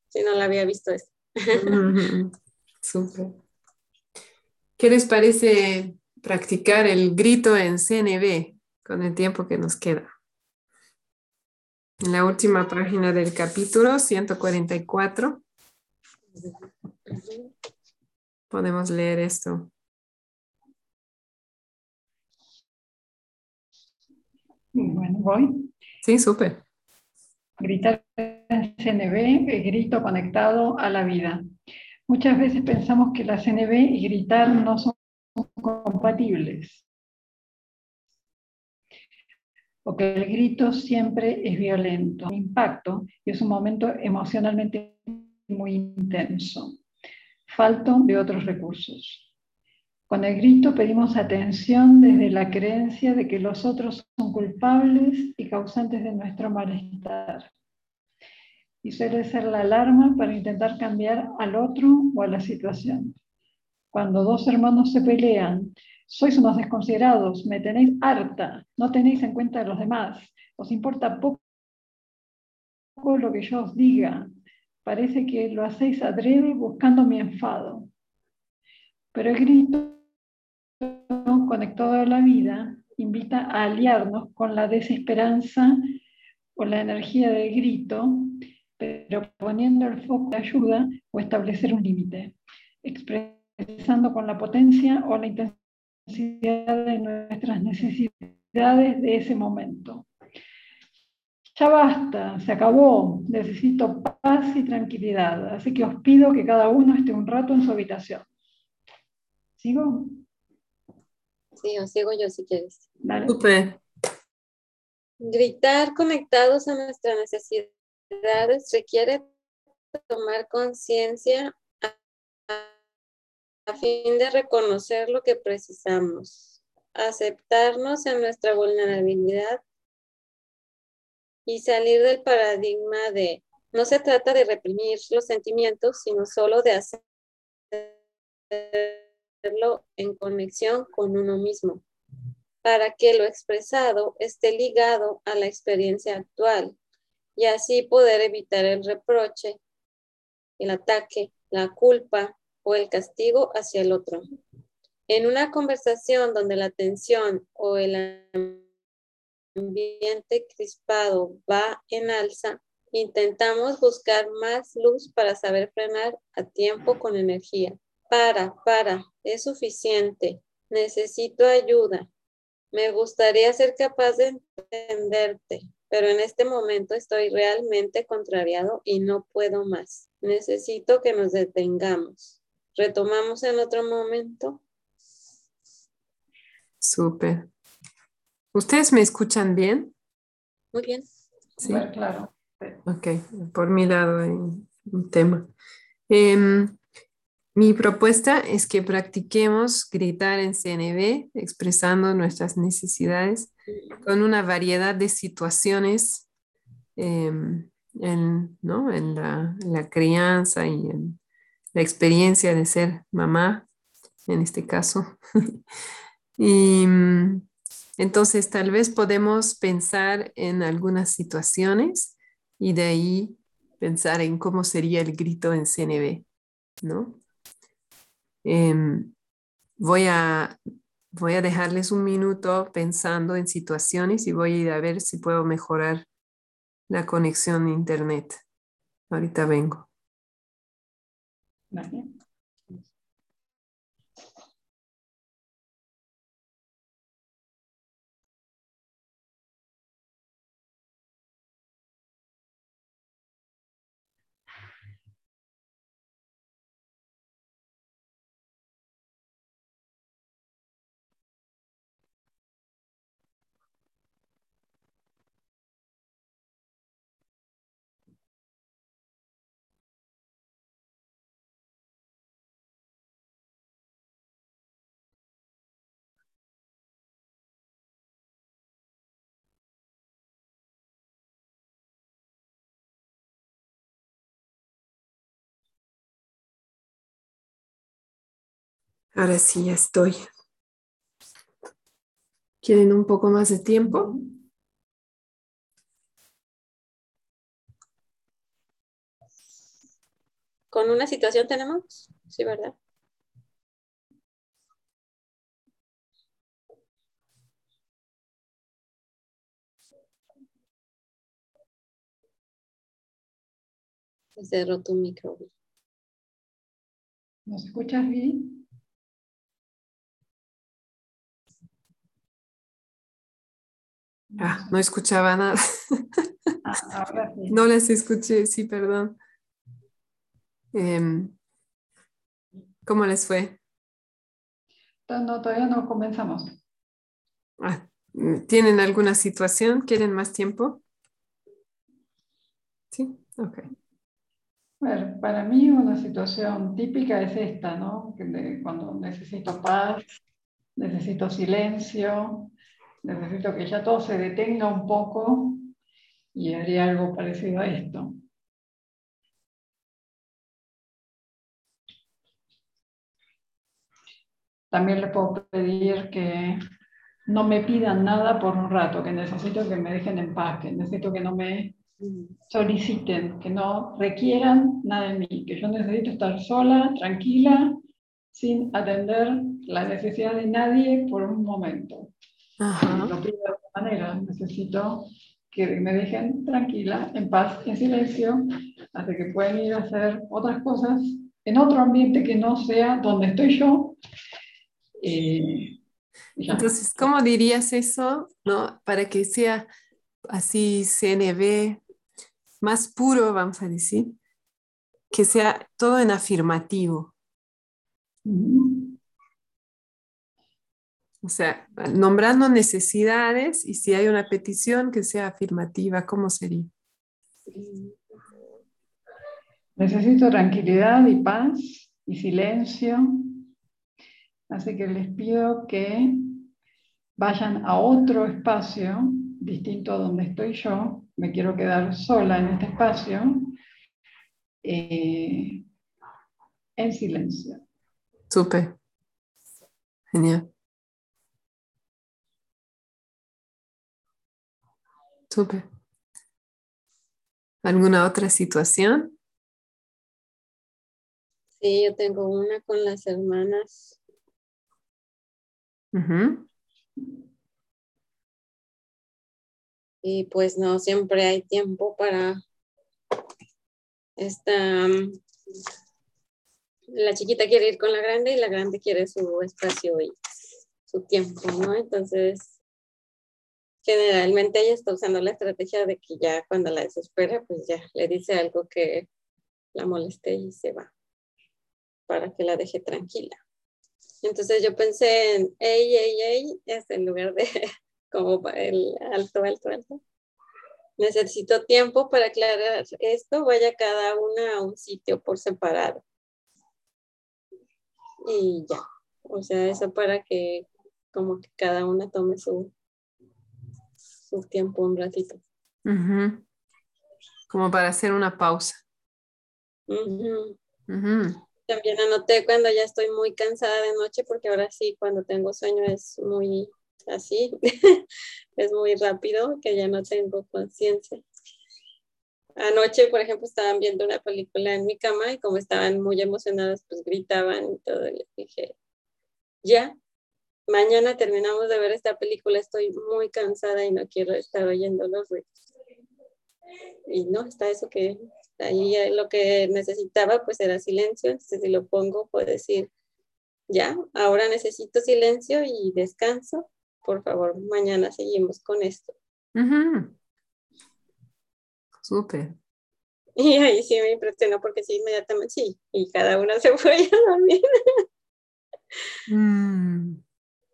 Sí, no la había visto eso. Súper. ¿Qué les parece practicar el grito en CNB con el tiempo que nos queda? En la última página del capítulo 144 podemos leer esto. Bueno, voy. Sí, súper. Gritar en CNB, el grito conectado a la vida. Muchas veces pensamos que la CNB y gritar no son compatibles. O que el grito siempre es violento, impacto y es un momento emocionalmente muy intenso. Falto de otros recursos. Con el grito pedimos atención desde la creencia de que los otros son culpables y causantes de nuestro malestar. Y suele ser la alarma para intentar cambiar al otro o a la situación. Cuando dos hermanos se pelean, sois unos desconsiderados, me tenéis harta, no tenéis en cuenta a los demás, os importa poco lo que yo os diga, parece que lo hacéis adrede buscando mi enfado. Pero el grito conectado a la vida invita a aliarnos con la desesperanza o la energía del grito, pero poniendo el foco de ayuda o establecer un límite, expresando con la potencia o la intensidad de nuestras necesidades de ese momento. Ya basta, se acabó, necesito paz y tranquilidad, así que os pido que cada uno esté un rato en su habitación. ¿Sigo? Sí, os sigo yo si quieres. Super. Gritar conectados a nuestras necesidades requiere tomar conciencia a fin de reconocer lo que precisamos, aceptarnos en nuestra vulnerabilidad y salir del paradigma de no se trata de reprimir los sentimientos, sino solo de hacer en conexión con uno mismo, para que lo expresado esté ligado a la experiencia actual y así poder evitar el reproche, el ataque, la culpa o el castigo hacia el otro. En una conversación donde la tensión o el ambiente crispado va en alza, intentamos buscar más luz para saber frenar a tiempo con energía. Para, para, es suficiente. Necesito ayuda. Me gustaría ser capaz de entenderte, pero en este momento estoy realmente contrariado y no puedo más. Necesito que nos detengamos. ¿Retomamos en otro momento? Súper. ¿Ustedes me escuchan bien? Muy bien. Sí, claro. Ok, por mi lado hay un tema. Em, mi propuesta es que practiquemos gritar en CNB, expresando nuestras necesidades con una variedad de situaciones em, en, la, crianza y en la experiencia de ser mamá, en este caso. [LAUGHS] y mm, entonces tal vez podemos pensar en algunas situaciones y de ahí pensar en cómo sería el grito en CNB, ¿no? Em, voy, a, voy a dejarles un minuto pensando en situaciones y voy a ir a ver si puedo mejorar la conexión a internet. Ahorita vengo. Ahora sí, ya estoy. ¿Quieren un poco más de tiempo? Con una situación tenemos, sí, ¿verdad? Cerró tu micro. ¿Nos escuchas bien? Ah, no escuchaba nada. Ah, ahora sí. [LAUGHS] No les escuché, sí, perdón. Em, ¿Cómo les fue? No, todavía no comenzamos. Ah, ¿Tienen alguna situación? ¿Quieren más tiempo? Sí, ok. Bueno, para mí una situación típica es esta, ¿no? Cuando necesito paz, necesito silencio, necesito que ya todo se detenga un poco y haría algo parecido a esto. También les puedo pedir que no me pidan nada por un rato, que necesito que me dejen en paz, que necesito que no me soliciten, que no requieran nada de mí, que yo necesito estar sola, tranquila, sin atender la necesidad de nadie por un momento. Ajá. Lo pido de alguna manera, necesito que me dejen tranquila, en paz, en silencio, hasta que puedan ir a hacer otras cosas en otro ambiente que no sea donde estoy yo. Eh. Entonces, ¿cómo dirías eso, no? Para que sea así CNV más puro, vamos a decir, que sea todo en afirmativo. Ujú. O sea, nombrando necesidades y si hay una petición que sea afirmativa, ¿cómo sería? Necesito tranquilidad y paz y silencio. Así que les pido que vayan a otro espacio distinto a donde estoy yo. Me quiero quedar sola en este espacio, eh, en silencio. Súper. Genial. Súper. ¿Alguna otra situación? Sí, yo tengo una con las hermanas. Ujú. Y pues no siempre hay tiempo para esta. mm, La chiquita quiere ir con la grande y la grande quiere su espacio y su tiempo, ¿no? Entonces, generalmente ella está usando la estrategia de que ya cuando la desespera, pues ya le dice algo que la moleste y se va para que la deje tranquila. Entonces yo pensé en ey, ey, ey, es en lugar de [LAUGHS] como el alto, alto, alto. Necesito tiempo para aclarar esto, vaya cada una a un sitio por separado. Y ya, o sea, eso para que como que cada una tome su, su tiempo un ratito. Ujú. Como para hacer una pausa. Ujú. Ujú. También anoté cuando ya estoy muy cansada de noche, porque ahora sí, cuando tengo sueño es muy así, [LAUGHS] es muy rápido, que ya no tengo conciencia. Anoche, por ejemplo, estaban viendo una película en mi cama y como estaban muy emocionadas, pues gritaban y todo. y les dije, ya, mañana terminamos de ver esta película, estoy muy cansada y no quiero estar oyendo los ruidos. Y no, está eso que ahí lo que necesitaba pues era silencio, entonces si lo pongo puedo decir, ya, ahora necesito silencio y descanso, por favor, mañana seguimos con esto. Ujú. Súper. [LAUGHS] Y ahí sí me impresionó porque sí, inmediatamente sí, y cada una [LAUGHS] se fue a dormir. Mm.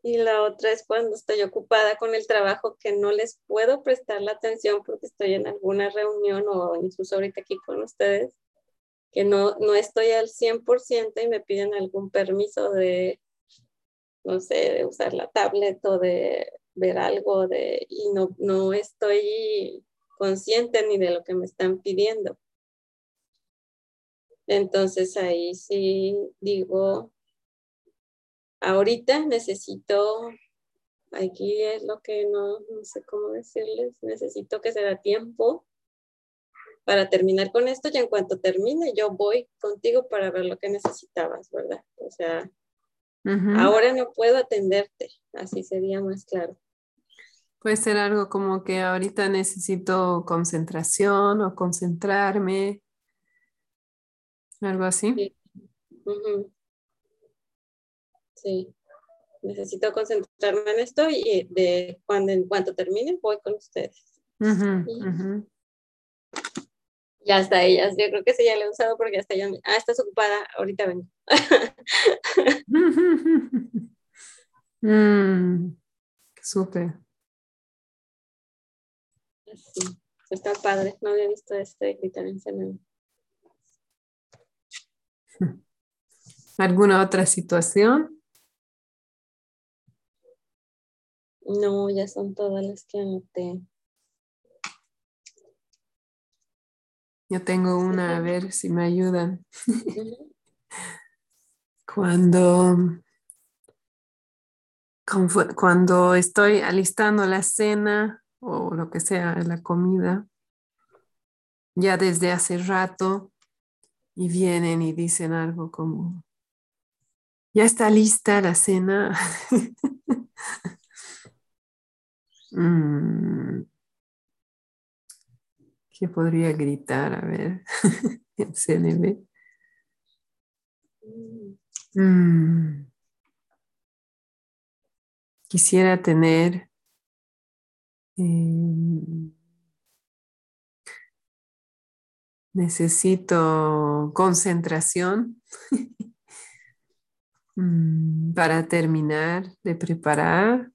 Y la otra es cuando estoy ocupada con el trabajo que no les puedo prestar la atención porque estoy en alguna reunión o incluso ahorita aquí con ustedes, que no, no estoy al 100% y me piden algún permiso de, no sé, de usar la tablet o de ver algo de, y no, no estoy consciente ni de lo que me están pidiendo. Entonces ahí sí digo, ahorita necesito aquí es lo que no, no sé cómo decirles, necesito que se da tiempo para terminar con esto y en cuanto termine yo voy contigo para ver lo que necesitabas, ¿verdad? O sea, ahora no puedo atenderte, así sería más claro. Puede ser algo como que ahorita necesito concentración o concentrarme, algo así. Sí. Sí. necesito concentrarme en esto y de cuando en cuanto termine voy con ustedes. Ya está ella. Yo creo que sí ya la he usado porque hasta ella. Ah, estás ocupada. Ahorita vengo. [LAUGHS] mm, súper. Sí, está padre. No había visto este criterio en [LAUGHS] ¿Alguna otra situación? No, ya son todas las que anoté. Yo tengo una, a ver si me ayudan. [LAUGHS] cuando, cuando estoy alistando la cena o lo que sea, la comida, ya desde hace rato, y vienen y dicen algo como, ya está lista la cena. [LAUGHS] mm. ¿Qué podría gritar? A ver, [LAUGHS] en CNB. Mm. Quisiera tener em, necesito concentración [LAUGHS] para terminar de preparar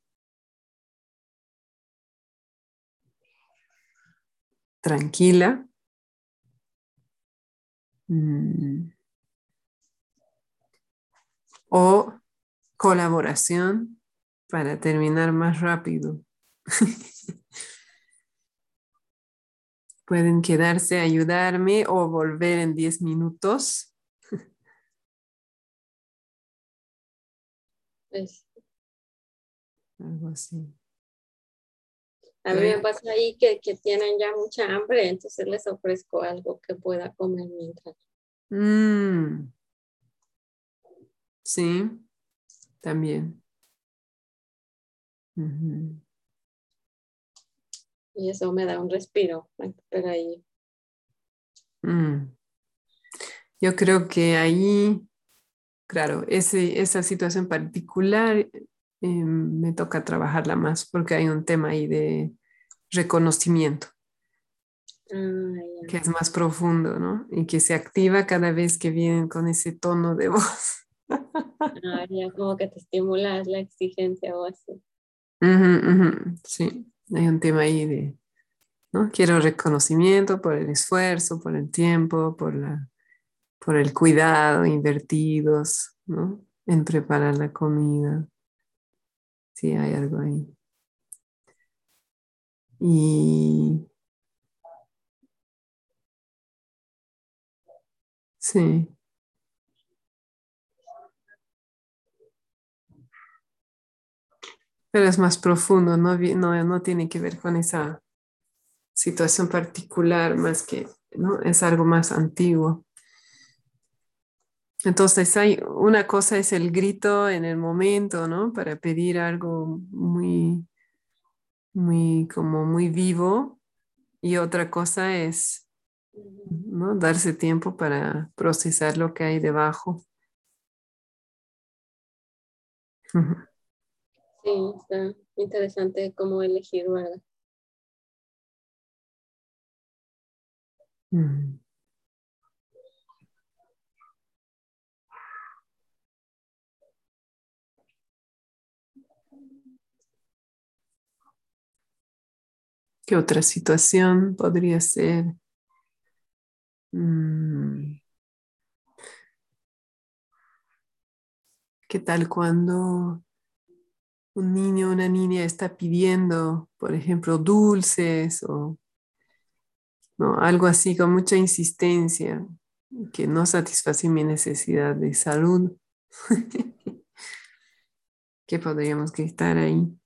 tranquila. Mm. O colaboración para terminar más rápido. [LAUGHS] Pueden quedarse a ayudarme o volver en 10 minutos. Pues Algo así. A mí me pasa ahí que, tienen ya mucha hambre, entonces les ofrezco algo que pueda comer mientras. Mm. Sí, también. Y eso me da un respiro, pero ahí. Mm. Yo creo que ahí, claro, ese, esa situación particular Em, me toca trabajarla más porque hay un tema ahí de reconocimiento ah, que es más profundo, ¿no? Y que se activa cada vez que vienen con ese tono de [LAUGHS] voz. Ah, ya como que te estimulas la exigencia o así. Sí, hay un tema ahí de, ¿no? Quiero reconocimiento por el esfuerzo, por el tiempo, por, la, por el cuidado invertidos, ¿no? En preparar la comida. Sí, hay algo ahí. Y sí. Pero es más profundo, no, no, no tiene que ver con esa situación particular, más que, ¿no? Es algo más antiguo. Entonces hay una cosa es el grito en el momento, ¿no? Para pedir algo muy, muy, como muy vivo. Y otra cosa es, ¿no? Darse tiempo para procesar lo que hay debajo. Sí, está interesante cómo elegir, ¿verdad? ¿Qué otra situación podría ser? Mm. ¿Qué tal cuando un niño o una niña está pidiendo, por ejemplo, dulces o algo así con mucha insistencia que no satisface mi necesidad de salud? [LAUGHS] ¿Qué podríamos gritar ahí?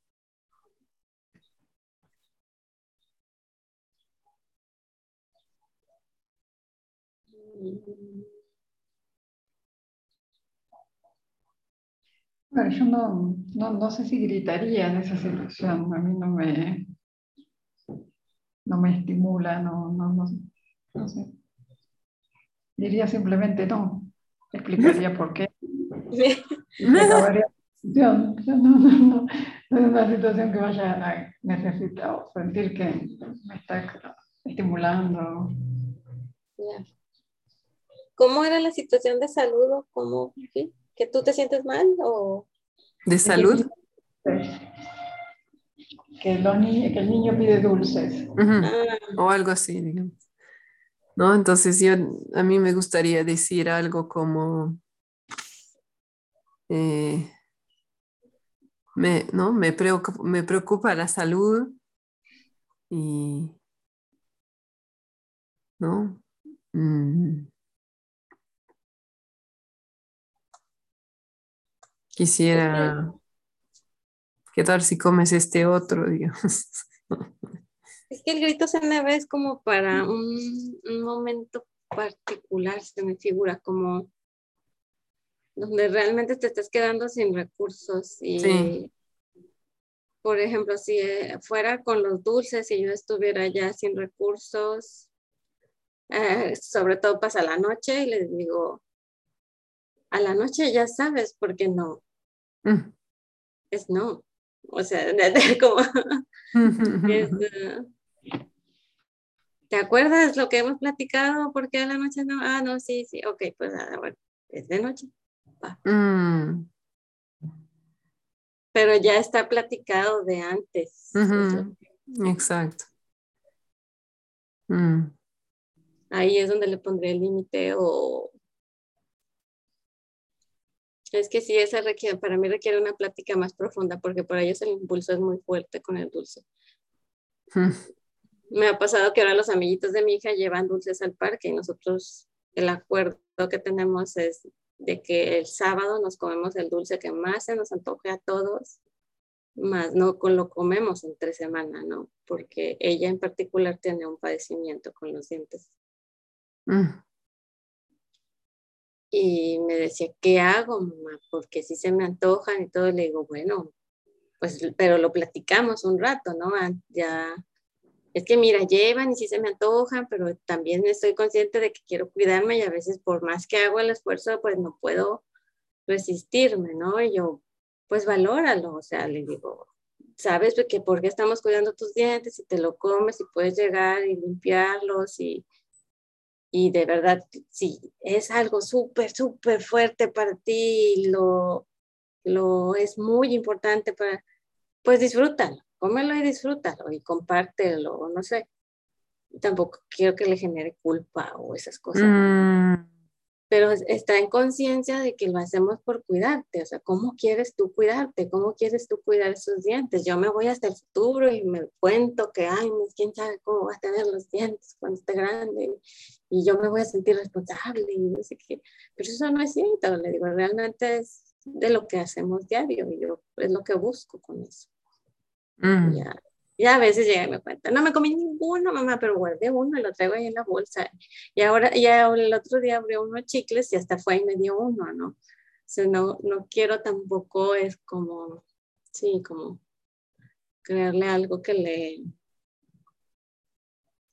Bueno, yo no, no, no, sé si gritaría en esa situación, a mí no me, no me estimula, no, no, no, no sé. Diría simplemente no, explicaría por qué. [LAUGHS] La No, no, no, no, es una situación que vaya a necesitar o sentir que me está estimulando. ¿Cómo era la situación de salud? ¿Cómo, ¿Que tú te sientes mal o...? ¿De salud? Que, el niño pide dulces. Ah. O algo así, digamos. ¿No? Entonces yo, a mí me gustaría decir algo como... Eh, me, ¿no? me, preocupa, me preocupa la salud y... ¿no? Mm. Quisiera, ¿qué tal si comes este otro, digamos? [LAUGHS] Es que el grito se me ve es como para un, momento particular, se me figura como donde realmente te estás quedando sin recursos y por ejemplo, si eh, fuera con los dulces y yo estuviera ya sin recursos, eh, sobre todo pasa la noche y les digo, a la noche ya sabes por qué no. Mm. Es no. O sea, [LAUGHS] como... Uh, ¿Te acuerdas lo que hemos platicado? ¿Por qué a la noche no? Ah, no, sí, sí. Ok, pues nada, bueno, es de noche. Mm. Pero ya está platicado de antes. Exacto. Mm. Ahí es donde le pondré el límite o es que sí, esa requiere, para mí requiere una plática más profunda porque para ellos el impulso es muy fuerte con el dulce. Hmm. [LAUGHS] Me ha pasado que ahora los amiguitos de mi hija llevan dulces al parque y nosotros el acuerdo que tenemos es de que el sábado nos comemos el dulce que más se nos antoje a todos, más no con lo comemos entre semana, ¿no? Porque ella en particular tiene un padecimiento con los dientes. Hmm y me decía, ¿qué hago, mamá? Porque si se me antojan y todo, le digo, bueno, pues, pero lo platicamos un rato, ¿no? Ah, ya, es que mira, llevan y sí se me antojan, pero también estoy consciente de que quiero cuidarme y a veces por más que hago el esfuerzo, pues no puedo resistirme, ¿no? Y yo, pues valóralo, o sea, le digo, sabes que por qué estamos cuidando tus dientes, si te lo comes, y puedes llegar y limpiarlos y y de verdad, si es algo súper, súper fuerte para ti, lo, lo es muy importante para, pues disfrútalo, cómelo y disfrútalo y compártelo, no sé. Tampoco quiero que le genere culpa o esas cosas. Mm pero está en conciencia de que lo hacemos por cuidarte, o sea, ¿cómo quieres tú cuidarte? ¿Cómo quieres tú cuidar esos dientes? Yo me voy hasta el futuro y me cuento que, ay, quién sabe cómo va a tener los dientes cuando esté grande y yo me voy a sentir responsable y no sé qué, pero eso no es cierto, le digo, realmente es de lo que hacemos diario y yo es lo que busco con eso. Mm. Ya, y a veces llega y me cuenta, no me comí ninguno, mamá, pero guardé uno y lo traigo ahí en la bolsa. Y ahora, ya el otro día abrió unos chicles y hasta fue y me dio uno, ¿no? O sea, no, no quiero tampoco, es como, sí, como crearle algo que le,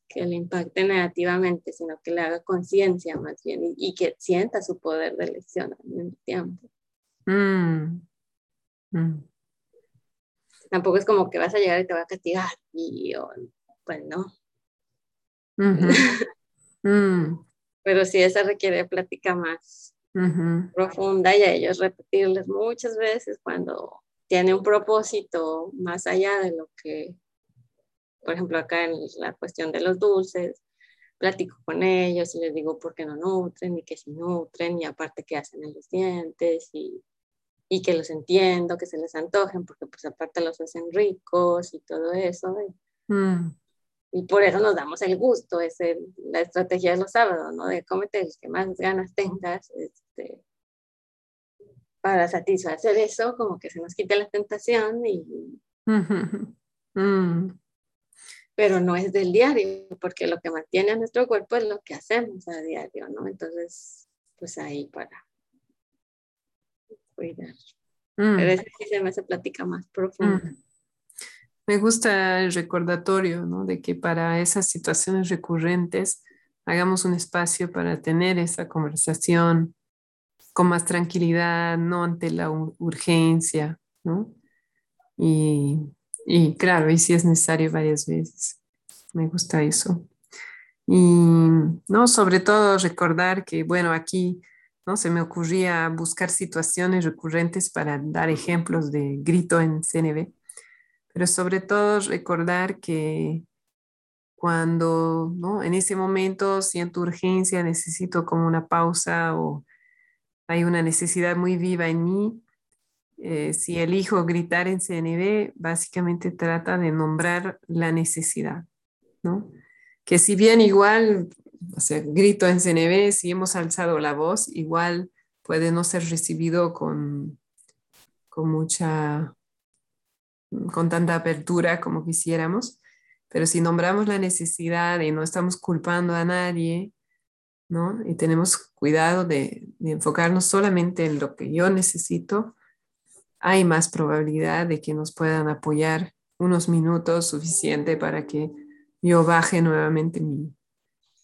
que le impacte negativamente, sino que le haga conciencia más bien y, que sienta su poder de elección al mismo tiempo. Mm. Mm tampoco es como que vas a llegar y te va a castigar. Y yo, pues no. [LAUGHS] Mm. Pero sí, esa requiere plática más profunda y a ellos repetirles muchas veces cuando tiene un propósito más allá de lo que, por ejemplo, acá en la cuestión de los dulces, platico con ellos y les digo por qué no nutren y que si nutren y aparte qué hacen en los dientes y y que los entiendo, que se les antojen, porque pues aparte los hacen ricos y todo eso. Mm. Y por eso nos damos el gusto, es la estrategia de los sábados, ¿no? De cómete el que más ganas tengas, este, para satisfacer eso, como que se nos quite la tentación y... [LAUGHS] Mm. Pero no es del diario, porque lo que mantiene a nuestro cuerpo es lo que hacemos a diario, ¿no? Entonces, pues ahí para cuidar. Mm. Pero ese sí se me hace plática más profunda. Mm. Me gusta el recordatorio, ¿no? De que para esas situaciones recurrentes hagamos un espacio para tener esa conversación con más tranquilidad, no ante la urgencia, ¿no? Y, y claro, y si es necesario varias veces. Me gusta eso. Y no, sobre todo recordar que, bueno, aquí ¿no? se me ocurría buscar situaciones recurrentes para dar ejemplos de grito en CNB, pero sobre todo recordar que cuando ¿no? en ese momento siento urgencia, necesito como una pausa o hay una necesidad muy viva en mí, eh, si elijo gritar en CNB, básicamente trata de nombrar la necesidad, ¿no? Que si bien igual, o sea, grito en CNB, si hemos alzado la voz, igual puede no ser recibido con, con mucha, con tanta apertura como quisiéramos, pero si nombramos la necesidad y no estamos culpando a nadie, ¿no? Y tenemos cuidado de, de enfocarnos solamente en lo que yo necesito, hay más probabilidad de que nos puedan apoyar unos minutos suficiente para que yo baje nuevamente mi,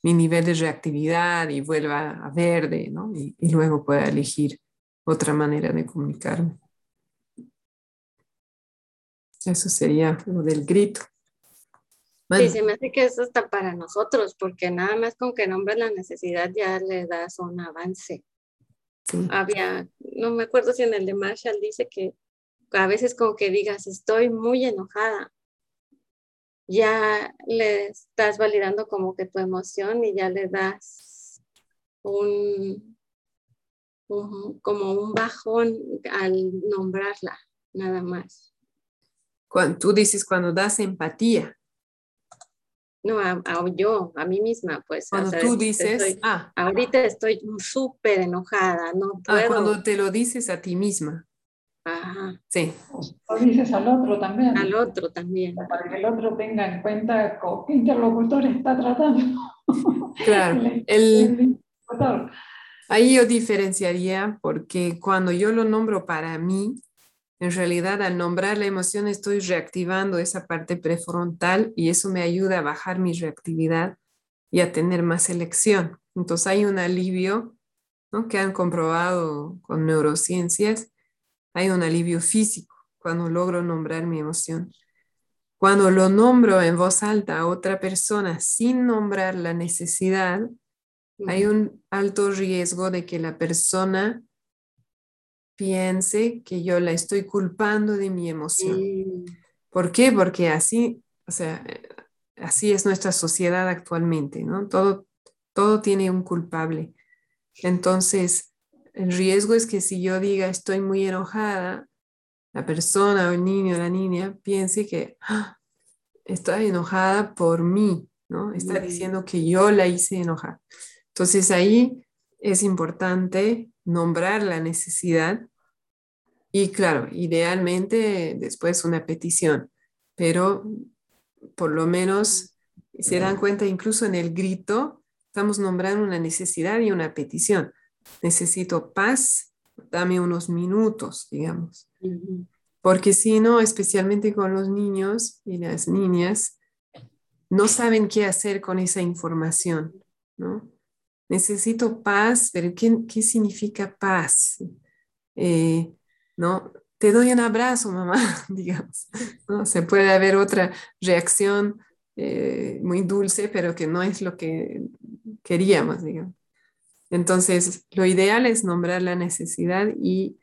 nivel de reactividad y vuelva a verde, ¿no? Y, luego pueda elegir otra manera de comunicarme. Eso sería lo del grito. Sí, se me hace que eso está para nosotros, porque nada más con que nombres la necesidad ya le das un avance había, no me acuerdo si en el de Marshall dice que a veces como que digas, estoy muy enojada, ya le estás validando como que tu emoción y ya le das un, como un bajón al nombrarla, nada más. Cuando, tú dices cuando das empatía. No, a, yo, a mí misma, pues. Cuando tú dices, ah, ahorita estoy súper enojada, no ah, cuando te lo dices a ti misma. Ajá. Sí. O dices al otro también. Al otro también. Para que el otro tenga en cuenta con qué interlocutor está tratando. Claro. [LAUGHS] el, ahí yo diferenciaría porque cuando yo lo nombro para mí, en realidad, al nombrar la emoción, estoy reactivando esa parte prefrontal y eso me ayuda a bajar mi reactividad y a tener más elección. Entonces hay un alivio ¿no? que han comprobado con neurociencias, hay un alivio físico cuando logro nombrar mi emoción. Cuando lo nombro en voz alta a otra persona sin nombrar la necesidad, hay un alto riesgo de que la persona piense que yo la estoy culpando de mi emoción. ¿Por qué? Porque así, o sea, así es nuestra sociedad actualmente, ¿no? Todo, todo tiene un culpable. Entonces, el riesgo es que si yo diga estoy muy enojada, la persona o el niño o la niña piense que ¡ah! está enojada por mí, ¿no? Está diciendo que yo la hice enojar. Entonces ahí es importante nombrar la necesidad y claro, idealmente después una petición, pero por lo menos se dan cuenta incluso en el grito, estamos nombrando una necesidad y una petición. Necesito paz, dame unos minutos, digamos. Porque si no, especialmente con los niños y las niñas, no saben qué hacer con esa información, ¿no? necesito paz, pero ¿qué, qué significa paz? Eh, ¿No? Te doy un abrazo, mamá, [LAUGHS] digamos. ¿no? Se puede haber otra reacción eh, muy dulce, pero que no es lo que queríamos, digamos. Entonces, lo ideal es nombrar la necesidad y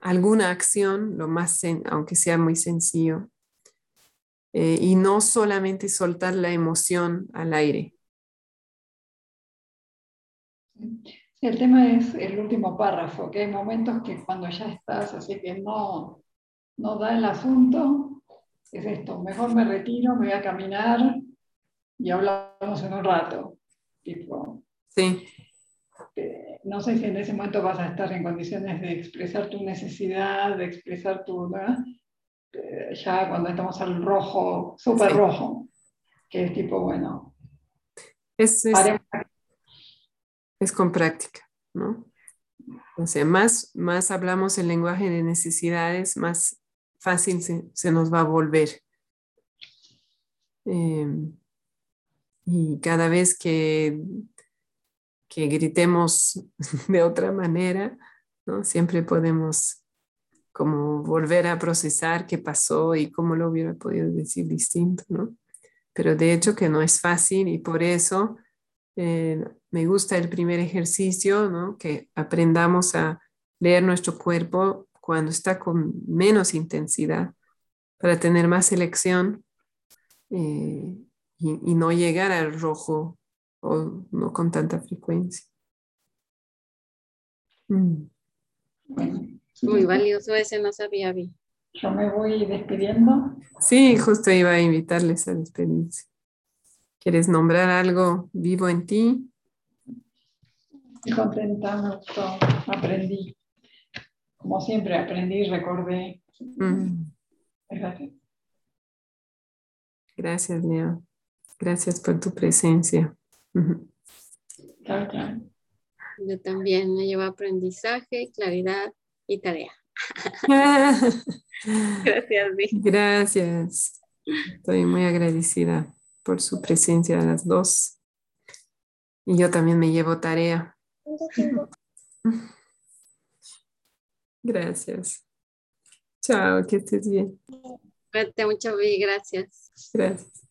alguna acción, lo más, aunque sea muy sencillo, eh, y no solamente soltar la emoción al aire, el tema es el último párrafo, que hay momentos que cuando ya estás, así que no, no da el asunto, es esto, mejor me retiro, me voy a caminar y hablamos en un rato. Tipo, sí. Eh, no sé si en ese momento vas a estar en condiciones de expresar tu necesidad, de expresar tu... Eh, ya cuando estamos al rojo, súper rojo, que es tipo, bueno, es, es, es con práctica, ¿no? O sea, más, más hablamos el lenguaje de necesidades, más fácil se, nos va a volver. Em, y cada vez que, que gritemos [LAUGHS] de otra manera, ¿no? siempre podemos como volver a procesar qué pasó y cómo lo hubiera podido decir distinto, ¿no? Pero de hecho que no es fácil y por eso eh, me gusta el primer ejercicio, ¿no? Que aprendamos a leer nuestro cuerpo cuando está con menos intensidad para tener más selección eh, y, no llegar al rojo o no con tanta frecuencia. Mm. Muy valioso ese, no sabía bien. Yo me voy despidiendo. Sí, justo iba a invitarles a despedirse. ¿Quieres nombrar algo vivo en ti? Contenta, mucho, aprendí. Como siempre, aprendí y recordé. Mm. Gracias, Leo. Gracias por tu presencia. Yo también me llevo aprendizaje, claridad y tarea. [LAUGHS] Gracias, Gracias. Estoy muy agradecida por su presencia a las dos. Y yo también me llevo tarea. [LAUGHS] Gracias. Chao, que estés bien. Cuídate mucho, Gracias. Gracias.